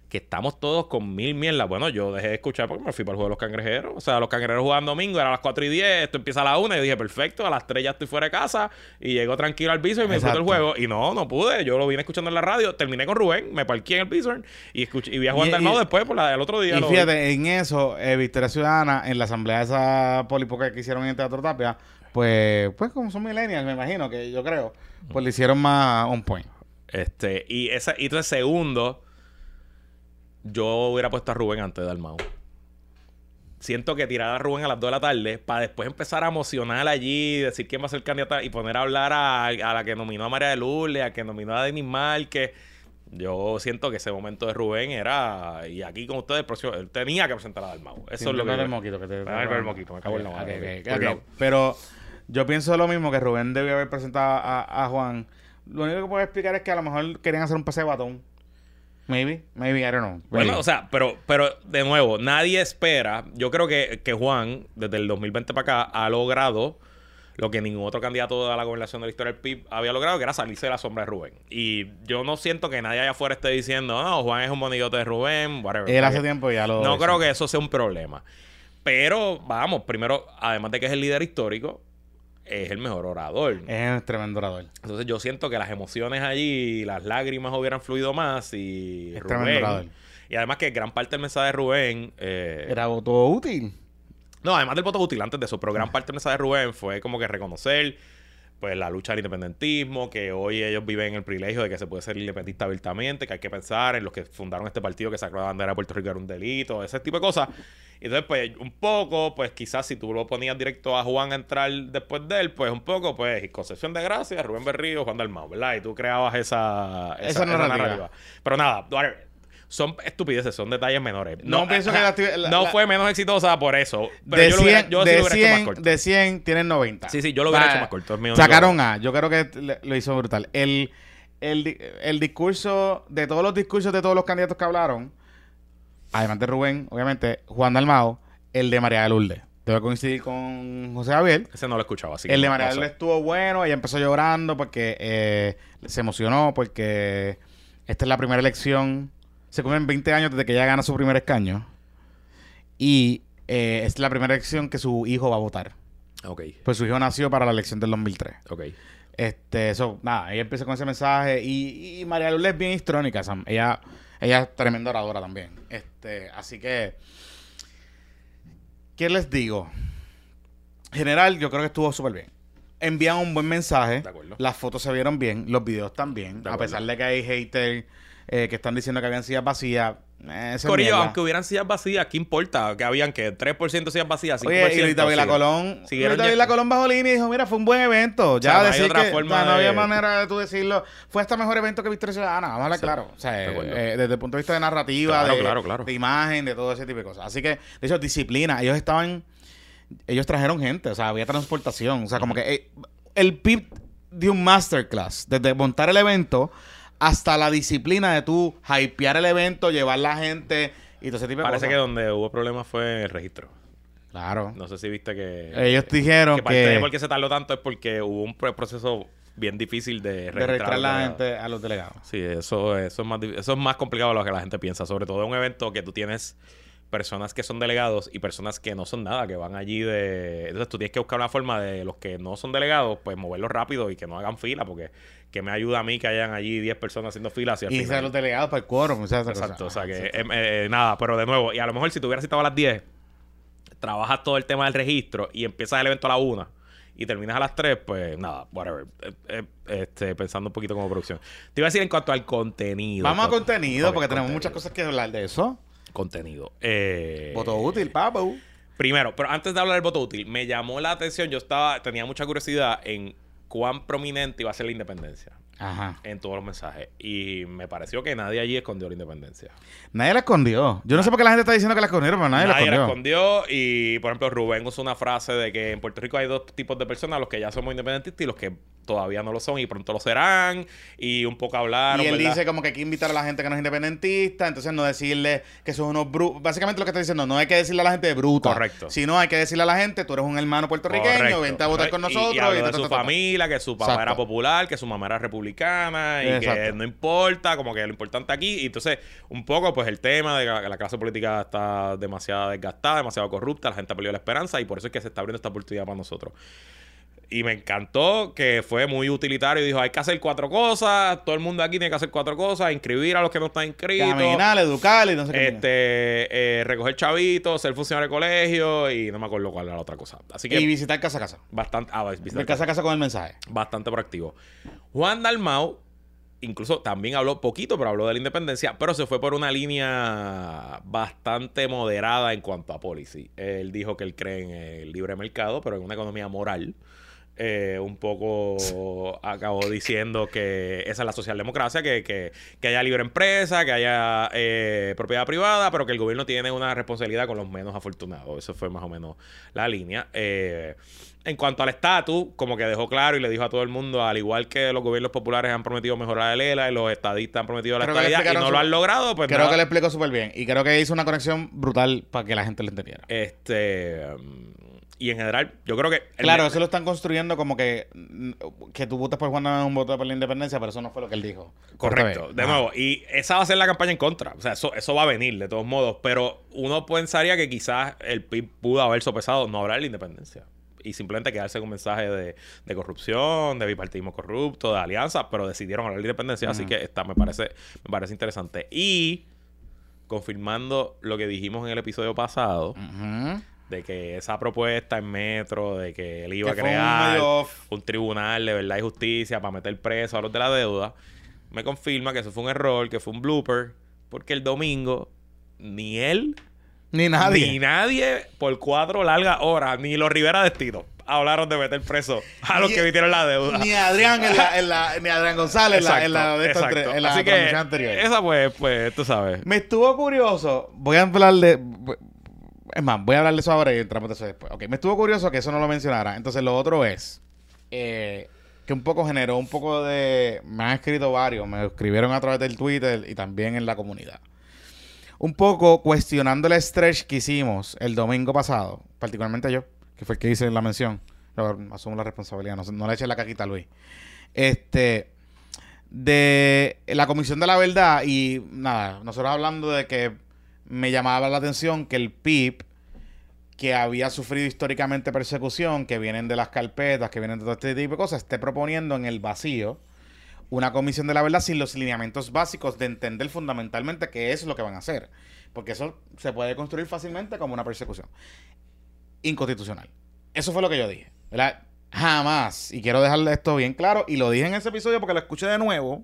que estamos todos con mil mierdas. Bueno, yo dejé de escuchar porque me fui para el juego de los cangrejeros. O sea, los cangrejeros jugaban domingo, era a las 4 y 10, esto empieza a las 1. Y yo dije, perfecto, a las 3 ya estoy fuera de casa. Y llego tranquilo al Bison y me disfruto el juego. Y no, no pude. Yo lo vine escuchando en la radio. Terminé con Rubén, me parqué en el Bison y, escuché, y vi a Juan Dalmau después por la, el otro día. Y vi. fíjate, en eso, eh, Victoria Ciudadana, en la asamblea esa polipoca que hicieron en Teatro Tapia, pues, pues como son millennials, me imagino, que yo creo, pues le hicieron más on point. Este, y esa, y entonces segundo, yo hubiera puesto a Rubén antes de Dalmau. Siento que tirar a Rubén a las 2 de la tarde para después empezar a emocionar allí, decir quién va a ser candidata y poner a hablar a, a la que nominó a María de Lourdes, a que nominó a Denis Márquez. Yo siento que ese momento de Rubén era, y aquí con ustedes, el próximo, él tenía que presentar a Dalmau. Eso es lo que. el yo- moquito que te... Me el moquito, me cago en la madre. Pero yo pienso lo mismo que Rubén debió haber presentado a, a Juan. Lo único que puedo explicar es que a lo mejor querían hacer un pase de batón. Maybe, maybe, I don't know. Bueno, o sea, pero, pero de nuevo, nadie espera. Yo creo que, que Juan, desde el 2020 para acá, ha logrado lo que ningún otro candidato a la gobernación de la historia del PIB había logrado, que era salirse de la sombra de Rubén. Y yo no siento que nadie allá afuera esté diciendo, no, Juan es un monillote de Rubén, whatever. Él hace tiempo ya lo... No hizo. creo que eso sea un problema. Pero, vamos, primero, además de que es el líder histórico, es el mejor orador. Es un tremendo orador. Entonces yo siento que las emociones allí, las lágrimas hubieran fluido más y Es tremendo orador. Rubén. Y además que gran parte del mensaje de Rubén... eh, Era voto útil. no, además del voto útil antes de eso, pero gran parte del mensaje de Rubén fue como que reconocer pues la lucha del independentismo, que hoy ellos viven el privilegio de que se puede ser independentista abiertamente, que hay que pensar en los que fundaron este partido que sacó la bandera de Puerto Rico era un delito, ese tipo de cosas. Y entonces, pues, un poco, pues quizás si tú lo ponías directo a Juan a entrar después de él, pues un poco, pues, Concepción de Gracia, Rubén Berrío, Juan Dalmau, ¿verdad? Y tú creabas esa, Esa narrativa. Pero nada. Son estupideces, son detalles menores. No pienso que la actividad- la- no fue menos exitosa por eso. Pero de yo lo hubiera, 100, yo sí de, lo hubiera hecho 100 más corto. de 100 tienen 90. Sí, sí, yo lo hubiera hecho más corto, es Sacaron A. Yo creo que lo hizo brutal. El, el, el discurso, de todos los discursos de todos los candidatos que hablaron, además de Rubén, obviamente, Juan Dalmao, el de María de Lourdes. Debo coincidir con José Javier. Ese no lo escuchaba, así El de no- María no. Lourdes estuvo bueno, ella empezó llorando porque eh, se emocionó porque esta es la primera elección. Se cumplen 20 años desde que ella gana su primer escaño. Y eh, es la primera elección que su hijo va a votar. Ok, Pues su hijo nació para la elección del 2003. ok. Este, eso, nada, ella empieza con ese mensaje. Y, y María Lourdes es bien histrónica, Sam. Ella, ella es tremenda oradora también. Este, así que. ¿Qué les digo? General, yo creo que estuvo súper bien. Envían un buen mensaje. De acuerdo. Las fotos se vieron bien, los videos también. De A pesar de que hay haters eh, que están diciendo que habían sillas vacías, Eh, Corillo, aunque hubieran sillas vacías, ¿qué importa? Que habían que 3% sillas vacías, 5%. Oye, y Luis David La sí. Colón, Siguieron Luis David lle- La Colón bajó línea y dijo, mira, fue un buen evento. Ya sea, no hay decir otra que forma o no había de- manera de tú decirlo. Fue hasta mejor evento que Victoria Ciudadana, vamos a hablar Sí, claro. O sea, de eh, desde el punto de vista de narrativa, Claro, de, claro, claro. de imagen, de todo ese tipo de cosas. Así que, de hecho, disciplina. Ellos estaban, ellos trajeron gente, o sea, había transportación. O sea, como que eh, el PIB dio un masterclass, desde montar el evento hasta la disciplina de tú hypear el evento, llevar la gente y todo ese tipo de Parece que donde hubo problemas fue en el registro. Claro. No sé si viste que... Ellos dijeron que que, parte de por qué se tardó tanto es porque hubo un pro- proceso bien difícil de registrar, de registrar la gente a los delegados. Sí, eso, eso, es más, eso es más complicado de lo que la gente piensa. Sobre todo en un evento que tú tienes personas que son delegados y personas que no son nada, que van allí de... Entonces tú tienes que buscar una forma de los que no son delegados, pues moverlos rápido y que no hagan fila, porque que me ayuda a mí que hayan allí 10 personas haciendo fila Y final. ser los delegados para el quórum. o sea, cosa. Exacto, o sea que Ah, eh, eh, nada, pero de nuevo, y a lo mejor si te hubieras citado a las 10, trabajas todo el tema del registro y empiezas el evento a la 1 y terminas a las 3, pues nada, whatever. Eh, eh, este, pensando un poquito como producción. Te iba a decir en cuanto al contenido. Vamos a Con- contenido, porque tenemos muchas cosas que hablar de eso. Contenido. Eh, Voto útil, papu. Primero, pero antes de hablar del voto útil, me llamó la atención, yo estaba, tenía mucha curiosidad en cuán prominente iba a ser la independencia Ajá. en todos los mensajes. Y me pareció que nadie allí escondió la independencia. Nadie la escondió. Yo no sé por qué la gente está diciendo que la escondieron, pero nadie, Nadie la la escondió. escondió y, por ejemplo, Rubén usó una frase de que en Puerto Rico hay dos tipos de personas, los que ya somos independentistas y los que todavía no lo son y pronto lo serán. Y un poco hablaron, Y él ¿verdad? dice como que hay que invitar a la gente que no es independentista, entonces no decirle que son unos brutos. Básicamente lo que está diciendo, no hay que decirle a la gente bruta. Correcto. Sino hay que decirle a la gente, tú eres un hermano puertorriqueño, Correcto. vente a votar Y- con y- nosotros. Y, de ta, su ta, ta, ta. familia, que su papá Exacto. era popular, que su mamá era republicana y que no importa, como que lo importante aquí. Y entonces, un poco, pues el tema de que la clase política está demasiado desgastada, demasiado corrupta, la gente ha perdido la esperanza y por eso es que se está abriendo esta oportunidad para nosotros. Y me encantó que fue muy utilitario dijo, hay que hacer cuatro cosas, todo el mundo aquí tiene que hacer cuatro cosas, inscribir a los que no están inscritos. Caminar, educar y no sé qué. Este, eh, recoger chavitos, ser funcionario de colegio y no me acuerdo cuál era la otra cosa. Así que Y visitar casa a casa. bastante, ah, visitar casa a casa con el mensaje. bastante proactivo. Juan Dalmau, incluso también habló poquito, pero habló de la independencia, pero se fue por una línea bastante moderada en cuanto a policy. Él dijo que él cree en el libre mercado, pero en una economía moral. Eh, un poco acabó diciendo que esa es la socialdemocracia, que, que, que haya libre empresa, que haya eh, propiedad privada, pero que el gobierno tiene una responsabilidad con los menos afortunados. Eso fue más o menos la línea. Eh, en cuanto al estatus, como que dejó claro y le dijo a todo el mundo, al igual que los gobiernos populares han prometido mejorar el ELA y los estadistas han prometido la estadidad y no su- lo han logrado, pues creo nada. que le explicó súper bien. Y creo que hizo una conexión brutal para que la gente lo entendiera. Este... um, y en general, yo creo que... Claro, eso lo están construyendo como que mm, que tú votes por Juan es un voto por la independencia, pero eso no fue lo que él dijo. Correcto, de Ajá. nuevo. Y esa va a ser la campaña en contra. O sea, eso, eso va a venir de todos modos. Pero uno pensaría que quizás el PIB pudo haber sopesado no hablar de la independencia. Y simplemente quedarse con un mensaje de, de corrupción, de bipartidismo corrupto, de alianza, pero decidieron hablar de la independencia. Así que esta me parece, me parece interesante. Y confirmando lo que dijimos en el episodio pasado, Ujú. De que esa propuesta en metro, de que él iba Que a un crear un tribunal de verdad y justicia para meter preso a los de la deuda, me confirma que eso fue un error, que fue un blooper, porque el domingo ni él Ni nadie. ni nadie por cuatro largas horas, ni los Rivera Destino, hablaron de meter preso a los que emitieron la deuda. Ni Adrián, en la, en la- ni Adrián González en la, en la, de exacto. entre- en la Así que anterior. esa pues, pues, tú sabes. Me estuvo curioso. Voy a hablar de. Es más, voy a hablar de eso ahora y entramos de eso después. Ok, me estuvo curioso que eso no lo mencionara. Entonces, lo otro es. eh, que un poco generó un poco de. Me han escrito varios, me escribieron a través del Twitter y también en la comunidad. Un poco cuestionando el stretch que hicimos el domingo pasado, particularmente yo, que fue el que hice la mención. Asumo la responsabilidad, no, no le eché la caquita a Luis. Este de la Comisión de la Verdad y nada, nosotros hablando de que me llamaba la atención que el PIB, que había sufrido históricamente persecución, que vienen de las carpetas, que vienen de todo este tipo de cosas, esté proponiendo en el vacío una Comisión de la Verdad sin los lineamientos básicos de entender fundamentalmente qué es lo que van a hacer. Porque eso se puede construir fácilmente como una persecución inconstitucional. Eso fue lo que yo dije. ¿verdad? Jamás. Y quiero dejarle esto bien claro. Y lo dije en ese episodio porque lo escuché de nuevo.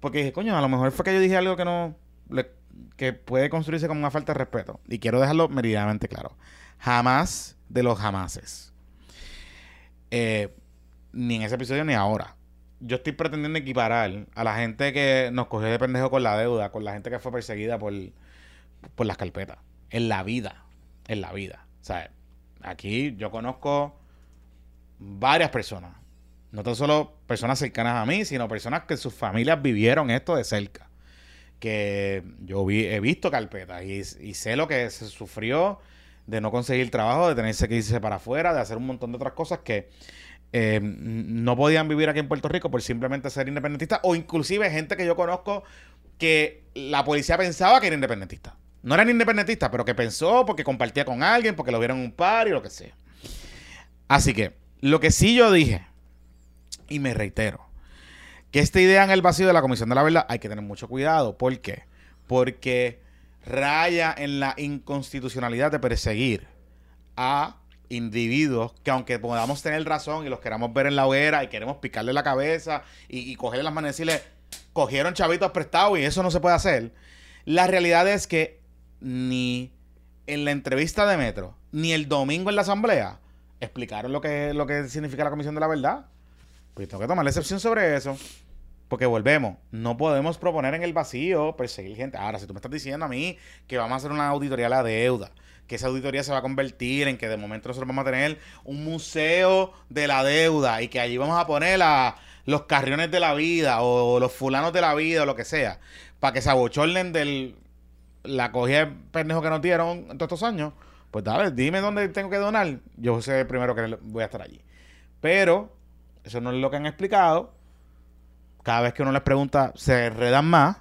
Porque dije, coño, a lo mejor fue que yo dije algo que no. le- que puede construirse como una falta de respeto. Y quiero dejarlo meridianamente claro. Jamás de los jamases. Eh, ni en ese episodio ni ahora. Yo estoy pretendiendo equiparar a la gente que nos cogió de pendejo con la deuda, con la gente que fue perseguida por, por las carpetas. En la vida. En la vida. O sea, aquí yo conozco varias personas. No tan solo personas cercanas a mí, sino personas que sus familias vivieron esto de cerca. Que yo he visto carpetas y, y sé lo que se sufrió de no conseguir trabajo, de tenerse que irse para afuera, de hacer un montón de otras cosas que eh, no podían vivir aquí en Puerto Rico por simplemente ser independentistas, o inclusive gente que yo conozco que la policía pensaba que era independentista. No eran independentistas, pero que pensó porque compartía con alguien, porque lo vieron en un par y lo que sea. Así que, lo que sí yo dije, y me reitero, que esta idea en el vacío de la Comisión de la Verdad hay que tener mucho cuidado. ¿Por qué? Porque raya en la inconstitucionalidad de perseguir a individuos que aunque podamos tener razón y los queramos ver en la hoguera y queremos picarle la cabeza y, cogerle las manos y decirle, cogieron chavitos prestados y eso no se puede hacer. La realidad es que ni en la entrevista de Metro, ni el domingo en la asamblea, explicaron lo que, lo que significa la Comisión de la Verdad. Pues tengo que tomar la excepción sobre eso. Porque volvemos, no podemos proponer en el vacío perseguir gente. Ahora, si tú me estás diciendo a mí que vamos a hacer una auditoría a la deuda, que esa auditoría se va a convertir en que de momento nosotros vamos a tener un museo de la deuda y que allí vamos a poner a los carriones de la vida o los fulanos de la vida o lo que sea, para que se abochornen del la cogida de pendejo que nos dieron todos estos años, pues dale, dime dónde tengo que donar. Yo sé primero que voy a estar allí. Pero eso no es lo que han explicado. Cada vez que uno les pregunta, se enredan más.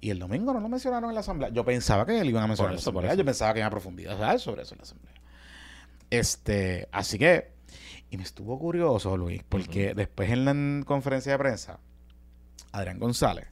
Y el domingo no lo mencionaron en la asamblea. Yo pensaba que lo iban a mencionar eso, en por la asamblea. Yo pensaba que iban a profundizar sobre eso en la asamblea. Este, así que, y me estuvo curioso, Luis, porque después en la conferencia de prensa, Adrián González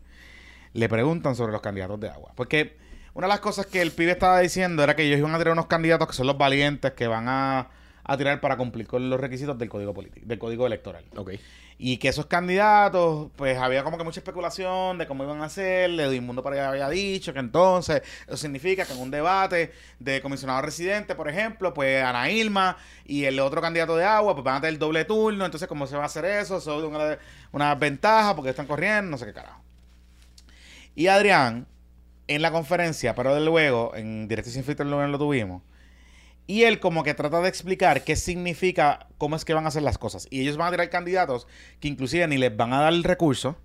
le preguntan sobre los candidatos de agua. Porque una de las cosas que el pibe estaba diciendo era que ellos iban a tirar unos candidatos que son los valientes que van a, a tirar para cumplir con los requisitos del código político, del código electoral. Ok. Y que esos candidatos, pues había como que mucha especulación de cómo iban a ser. Edmundo para allá había dicho que entonces eso significa que en un debate de comisionado residente, por ejemplo, pues Ana Ilma y el otro candidato de agua, pues van a tener doble turno. Entonces, ¿cómo se va a hacer eso? Eso es una, una ventaja porque están corriendo, no sé qué carajo. Y Adrián, en la conferencia, pero de luego, en Directo y Sin Filtro lo tuvimos. Y él como que trata de explicar qué significa, cómo es que van a hacer las cosas. Y ellos van a tirar candidatos que inclusive ni les van a dar el recurso,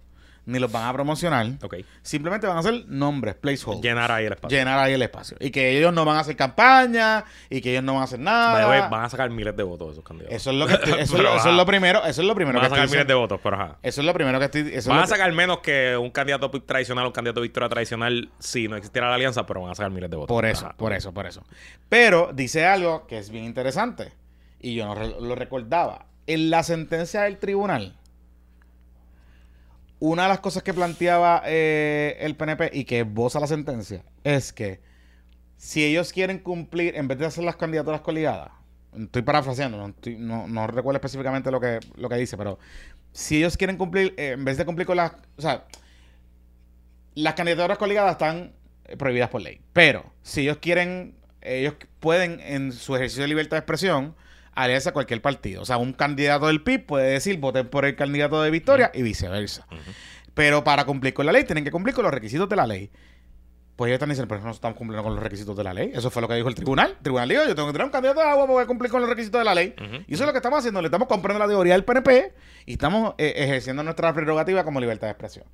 ni los van a promocionar. Ok. Simplemente van a hacer nombres, placeholders. Llenar ahí el espacio. Llenar ahí el espacio. Y que ellos no van a hacer campaña, y que ellos no van a hacer nada. van a sacar miles de votos esos candidatos. Eso es lo que estoy- eso, es Pero lo- eso ajá. es lo primero, eso es lo primero Van a sacar estoy miles de votos, pero ajá. Eso es lo primero que estoy eso Van lo a que- sacar menos que un candidato tradicional, un candidato de victoria tradicional si no existiera la alianza, pero van a sacar miles de votos. Por eso, Ajá. por eso, por eso. Pero dice algo que es bien interesante. Y yo no lo recordaba. En la sentencia del tribunal, una de las cosas que planteaba eh, el PNP y que esboza la sentencia es que si ellos quieren cumplir, en vez de hacer las candidaturas coligadas, estoy parafraseando, no, recuerdo específicamente lo que, lo que dice, pero si ellos quieren cumplir, eh, en vez de cumplir con las, o sea, las candidaturas coligadas están eh, prohibidas por ley. Pero si ellos quieren, ellos pueden en su ejercicio de libertad de expresión aliarse a cualquier partido. O sea, un candidato del PIB puede decir voten por el candidato de Victoria y viceversa. Pero para cumplir con la ley tienen que cumplir con los requisitos de la ley. Pues ellos están diciendo, pero no estamos cumpliendo con los requisitos de la ley. Eso fue lo que dijo el tribunal. El tribunal dijo, yo tengo que tener un candidato de agua para poder cumplir con los requisitos de la ley. Y eso es lo que estamos haciendo. Le estamos comprando la teoría del PNP y estamos eh, ejerciendo nuestra prerrogativa como libertad de expresión.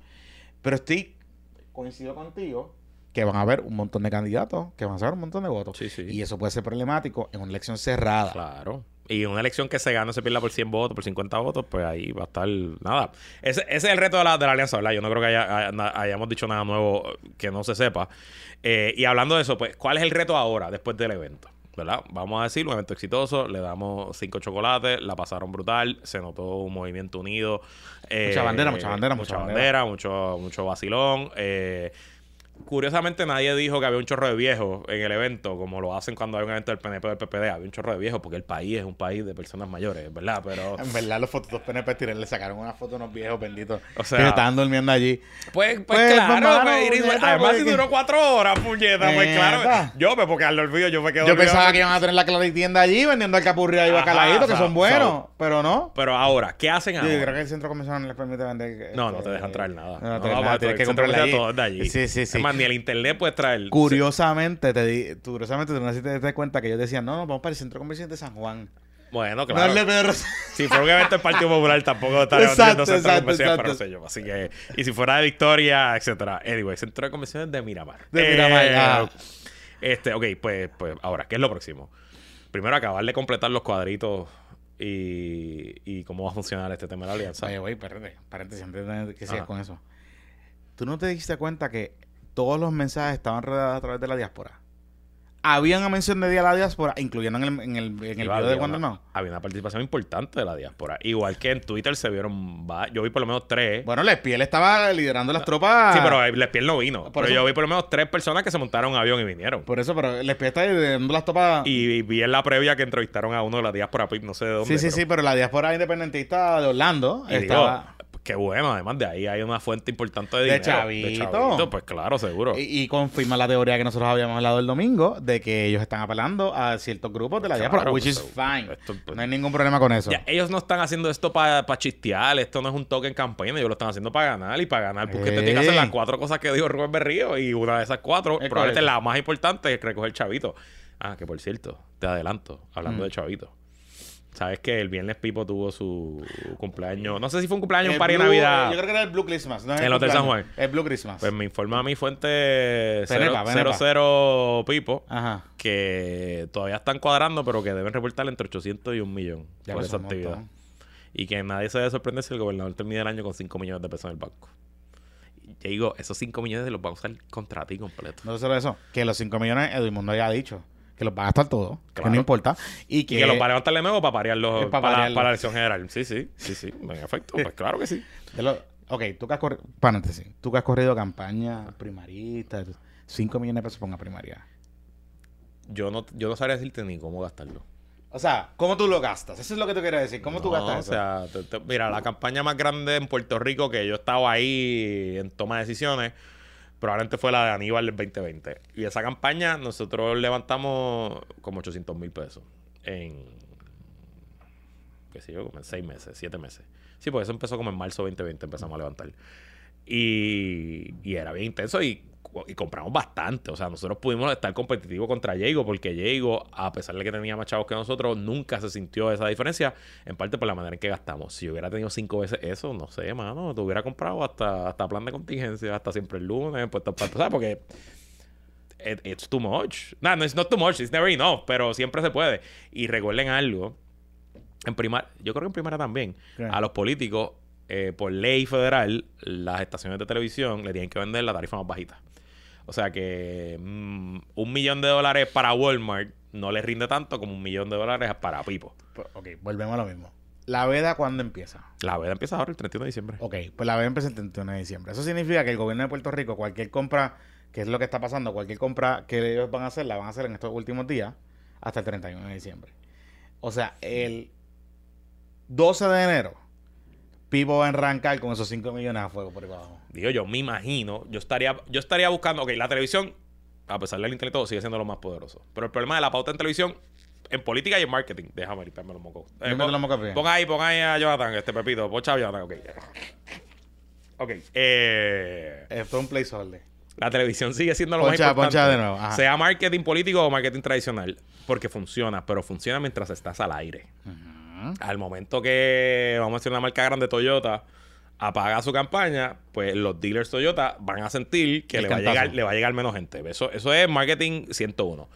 Pero estoy, coincido contigo, que van a haber un montón de candidatos, que van a ser un montón de votos. Sí, sí. Y eso puede ser problemático en una elección cerrada. Claro. Y una elección que se gana, se pierda por 100 votos, por 50 votos, pues ahí va a estar nada. Ese, ese es el reto de la, de la alianza, ¿verdad? Yo no creo que haya- haya- hayamos dicho nada nuevo que no se sepa. Eh, y hablando de eso, pues, ¿cuál es el reto ahora, después del evento? ¿Verdad? Vamos a decir, un evento exitoso, le damos cinco chocolates, la pasaron brutal, se notó un movimiento unido. eh, Mucha bandera, mucha bandera, mucha mucha bandera, mucho, mucho vacilón. eh, curiosamente nadie dijo que había un chorro de viejos en el evento, como lo hacen cuando hay un evento del PNP o del PPD. Había un chorro de viejos porque el país es un país de personas mayores, ¿verdad? Pero, En verdad, los fotos PNP le sacaron una foto a unos viejos benditos O sea- que estaban durmiendo allí. pues, pues, Pues, claro, pues, Iris, puñeta, además si duró cuatro horas, puñeta, pues claro. Yo, pues, porque al olvido yo me quedo Yo pensaba que iban a tener la claritienda allí vendiendo alcapurria y Ajá, bacalaíto, que o sea, son buenos, pero no. Pero ahora, ¿qué hacen Yo ahora? creo que el centro comercial no les permite vender. No, no este, te dejan traer nada. No, no, No, nada, tienes que el comprarle todo de allí. Sí, sí, sí. Más, ni el internet puedes traer. Curiosamente, te di, curiosamente, tú no sé si te das cuenta que ellos decían, no, no, vamos para el centro comercial de San Juan. Bueno, claro. Darle Pedro Si fuera un evento del Partido Popular, tampoco estaría Exacto, centro de convenciones, pero no sé yo. Así que, y si fuera de Victoria, etcétera. Anyway, centro de convenciones de Miramar. De Miramar, ajá. Este, ok, pues, pues ahora, ¿qué es lo próximo? Primero, acabar de completar los cuadritos y, y cómo va a funcionar este tema de la alianza. Oye, güey, espérate, paréntesis, antes de que sigas con eso. ¿Tú no te diste cuenta que todos los mensajes estaban redactados a través de la diáspora? Había una mención de día a la diáspora, incluyendo en el, en el, en el video de una, Man. había una participación importante de la diáspora. Igual que en Twitter se vieron, yo vi por lo menos tres. Bueno, Lespiel estaba liderando las tropas. sí, pero Lespiel no vino. Por pero eso- yo vi por lo menos tres personas que se montaron a un avión y vinieron. Por eso, pero Lespiel está liderando las tropas. Y vi en la previa que entrevistaron a uno de la diáspora, PIP, no sé de dónde. sí, sí, pero- sí, pero la diáspora independentista de Orlando Y estaba. digo, qué bueno, además de ahí hay una fuente importante de De dinero. chavito. Pues claro, seguro. Y, y confirma la teoría que nosotros habíamos hablado el domingo de que ellos están apelando a ciertos grupos de la Claro, diáspora, which pues, is fine. esto, pues, no hay ningún problema con eso. Ya, ellos no están haciendo esto para chistear, esto no es un toque en campaña, ellos lo están haciendo para ganar y para ganar, porque te tiene que hacer las cuatro cosas que dijo Rubén Berrío y una de esas cuatro, Es probablemente correcto. la más importante es recoger chavito. Ah, que por cierto, te adelanto, hablando Mm. de chavito. Sabes que el viernes Pipo tuvo su cumpleaños, no sé si fue un cumpleaños un El party de Navidad. Yo creo que era el Blue Christmas. No En el Hotel San cumpleaños. El Blue Christmas. Pues me informa a mi fuente Penepa, Penepa. 00 Pipo Ajá. que todavía están cuadrando, pero que deben reportar entre 800 y un millón Ya por ves, esa montón. actividad. Y que nadie se debe sorprender si el gobernador termina el año con 5 millones de pesos en el banco. Yo digo, esos 5 millones los va a usar contra ti completo. No solo eso, que los 5 millones Edmundo ya ha dicho que los va a gastar todo, que Claro. no importa. Y Y que, que los va a levantar de nuevo para parearlos para para, parearlos. para la elección general. Sí, sí, sí, sí. En efecto, pues claro que sí. lo- ok, tú que has corrido, paréntesis, tú que has corrido campaña primarista, 5 millones de pesos una primaria. Yo no, yo no sabría decirte ni cómo gastarlo. O sea, ¿cómo tú lo gastas? Eso es lo que tú quieres decir. ¿Cómo tú gastas O sea, te- te- mira, la campaña más grande en Puerto Rico que yo estaba ahí en toma de decisiones, probablemente fue la de Aníbal del 2020. Y esa campaña nosotros levantamos como 800 mil pesos en, qué sé yo, como en seis meses, siete meses. Sí, porque eso empezó como en marzo 2020, empezamos a levantar. Y, y era bien intenso y, y compramos bastante. O sea, nosotros pudimos estar competitivos contra Diego porque Diego, a pesar de que tenía más chavos que nosotros, nunca se sintió esa diferencia, en parte por la manera en que gastamos. Si hubiera tenido cinco veces eso, no sé, mano, te hubiera comprado hasta, hasta plan de contingencia, hasta siempre el lunes, para empezar, porque it- it's too much. No, no, it's not too much, it's never enough, pero siempre se puede. Y recuerden algo, en primar, yo creo que en primera también, a los políticos, eh, por ley federal, las estaciones de televisión le tienen que vender la tarifa más bajita. O sea que mm, un millón de dólares para Walmart no les rinde tanto como un millón de dólares para Pipo. Pues, ok, volvemos a lo mismo. ¿La veda cuándo empieza? La veda empieza ahora el 31 de diciembre. Ok, pues la veda empieza el 31 de diciembre. Eso significa que el gobierno de Puerto Rico, cualquier compra, que es lo que está pasando, cualquier compra que ellos van a hacer, la van a hacer en estos últimos días hasta el 31 de diciembre. O sea, el 12 de enero, Pipo va a arrancar con esos 5 millones a fuego por ahí abajo. Digo, yo me imagino, yo estaría, yo estaría buscando, ok, la televisión, a pesar del internet, todo sigue siendo lo más poderoso. Pero el problema de la pauta en televisión, en política y en marketing, déjame limpiarme los mocos. Eh, pon, los mocos pon ahí, pon ahí a Jonathan, este Pepito, pon a Jonathan, ok. Ok, eh, Esto es un placeholder. la televisión sigue siendo lo Poncha- más importante. de nuevo, ajá. Sea marketing político o marketing tradicional, porque funciona, pero funciona mientras estás al aire. Al momento que, vamos a decir, una marca grande Toyota apaga su campaña, pues los dealers Toyota van a sentir que El le va, a cantazo. llegar, le va a llegar menos gente. Eso, eso es marketing 101.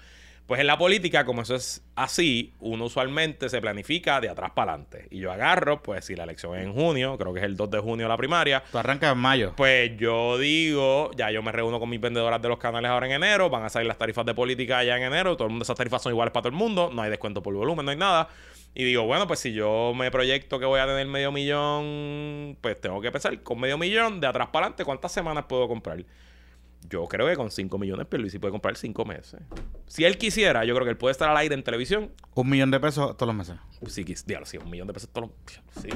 Pues en la política, como eso es así, uno usualmente se planifica de atrás para adelante. Y yo agarro, pues si la elección es en junio, creo que es el 2 de junio la primaria, Tú arrancas en mayo. pues yo digo, ya yo me reúno con mis vendedoras de los canales ahora en enero, van a salir las tarifas de política ya en enero, todo el mundo, esas tarifas son iguales para todo el mundo, no hay descuento por volumen, no hay nada. Y digo, bueno, pues si yo me proyecto que voy a tener medio millón, pues tengo que pensar con medio millón de atrás para adelante, ¿cuántas semanas puedo comprar? Yo creo que con 5 millones Pierluisi puede comprar 5 meses. Si él quisiera, yo creo que él puede estar al aire en televisión. Un millón de pesos todos los meses. Sí, quis- diablo, sí, un millón de pesos todos los... Sí,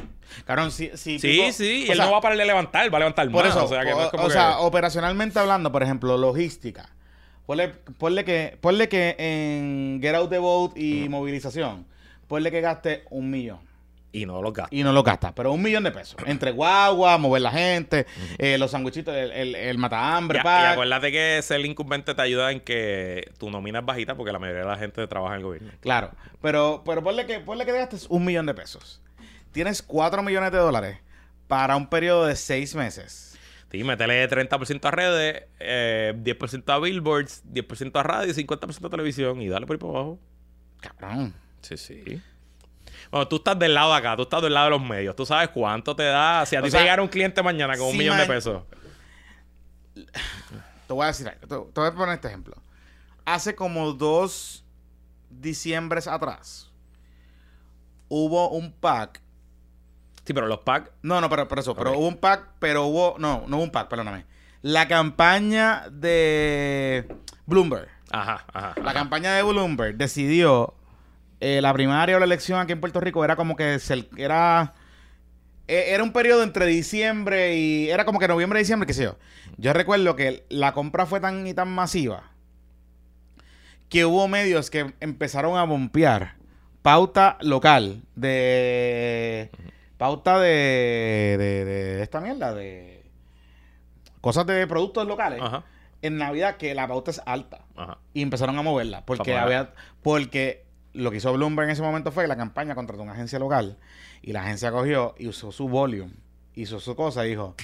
Cabrón, sí, sí. sí, sí, y él sea, no va a parar de levantar, va a levantar Por más. eso, o sea, que no es o, como o que- sea, operacionalmente hablando, por ejemplo, logística. Ponle, ponle que, ponle que en Get Out the Boat y movilización, ponle que gaste un millón. Y no los gasta. Y no lo gasta, pero un millón de pesos. Entre guagua, mover la gente, eh, los sanguichitos, el, el, el matahambre, y acuérdate que ser incumbente te ayuda en que tu nómina es bajita porque la mayoría de la gente trabaja en el gobierno. Claro, pero, pero ponle que, ponle que gastes un millón de pesos. Tienes cuatro millones de dólares para un periodo de seis meses. Sí, métele 30% a redes, eh, 10% a billboards, 10% a radio y 50% a televisión y dale por ahí para abajo. Cabrón. Sí, sí. Bueno, tú estás del lado de acá, tú estás del lado de los medios. Tú sabes cuánto te da. Si a ti te llegara un cliente mañana con un si millón de pesos. Te voy a decir algo. Te, te voy a poner este ejemplo. Hace como dos diciembres atrás hubo un pack. Sí, pero los packs. No, no, pero, pero eso. Pero hubo un pack, pero hubo. No, no hubo un pack, perdóname. La campaña de Bloomberg. Ajá, ajá. La campaña de Bloomberg decidió eh, la primaria o la elección aquí en Puerto Rico era como que se- era eh, era un periodo entre diciembre y era como que noviembre diciembre qué sé yo. Yo recuerdo que la compra fue tan y tan masiva que hubo medios que empezaron a bompear pauta local de pauta de, de, de esta mierda de cosas de productos locales Ajá, en Navidad que la pauta es alta ajá. y empezaron a moverla porque había porque lo que hizo Bloomberg en ese momento fue la campaña contrató una agencia local y la agencia cogió y usó su volume hizo su cosa y dijo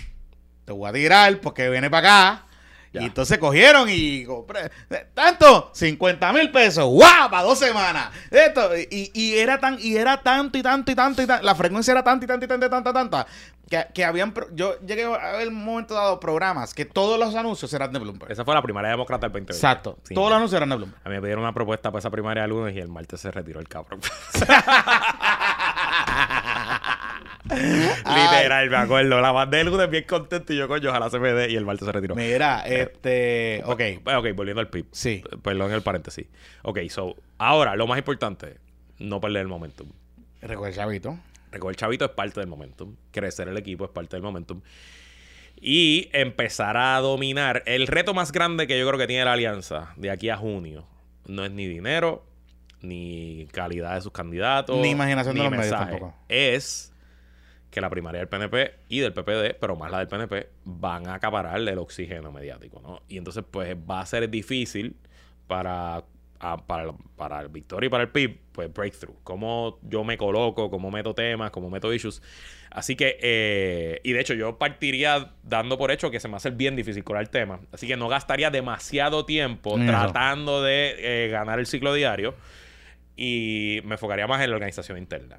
te voy a tirar porque viene para acá Ya. y entonces cogieron y compré tanto 50 mil pesos ¡guau! para dos semanas esto y, y era tan y era tanto y tanto y tanto y tanto la frecuencia era tanta y tanta y tanta y tanta tanta que, que habían pro- yo llegué a ver un momento dado programas que todos los anuncios eran de Bloomberg Esa fue la primaria demócrata del 2020. exacto Sí. todos los anuncios eran de Bloomberg A mí me pidieron una propuesta para esa primaria el lunes y el martes se retiró el cabrón. Literal, me acuerdo. La mandé el lunes bien contento y yo, coño, ojalá se me dé. Y el martes se retiró. Mira, este. Ok. Bueno, Ok, volviendo al PIB. Sí. Perdón el paréntesis. Ok, so, ahora, lo más importante, no perder el momentum. Recuerda, chavito. Recoger chavito es parte del momentum. Crecer el equipo es parte del momentum. Y empezar a dominar. El reto más grande que yo creo que tiene la alianza de aquí a junio no es ni dinero, ni calidad de sus candidatos, Ni imaginación de los medios tampoco. Es que la primaria del PNP y del PPD, pero más la del PNP, van a acaparar el oxígeno mediático, ¿no? Y entonces, pues, va a ser difícil para, a- para, para el Victoria y para el PIB, pues, breakthrough. Cómo yo me coloco, cómo meto temas, cómo meto issues. Así que, eh, y de hecho, yo partiría dando por hecho que se me hace bien difícil colar temas. Así que no gastaría demasiado tiempo tratando de eh, ganar el ciclo diario y me enfocaría más en la organización interna.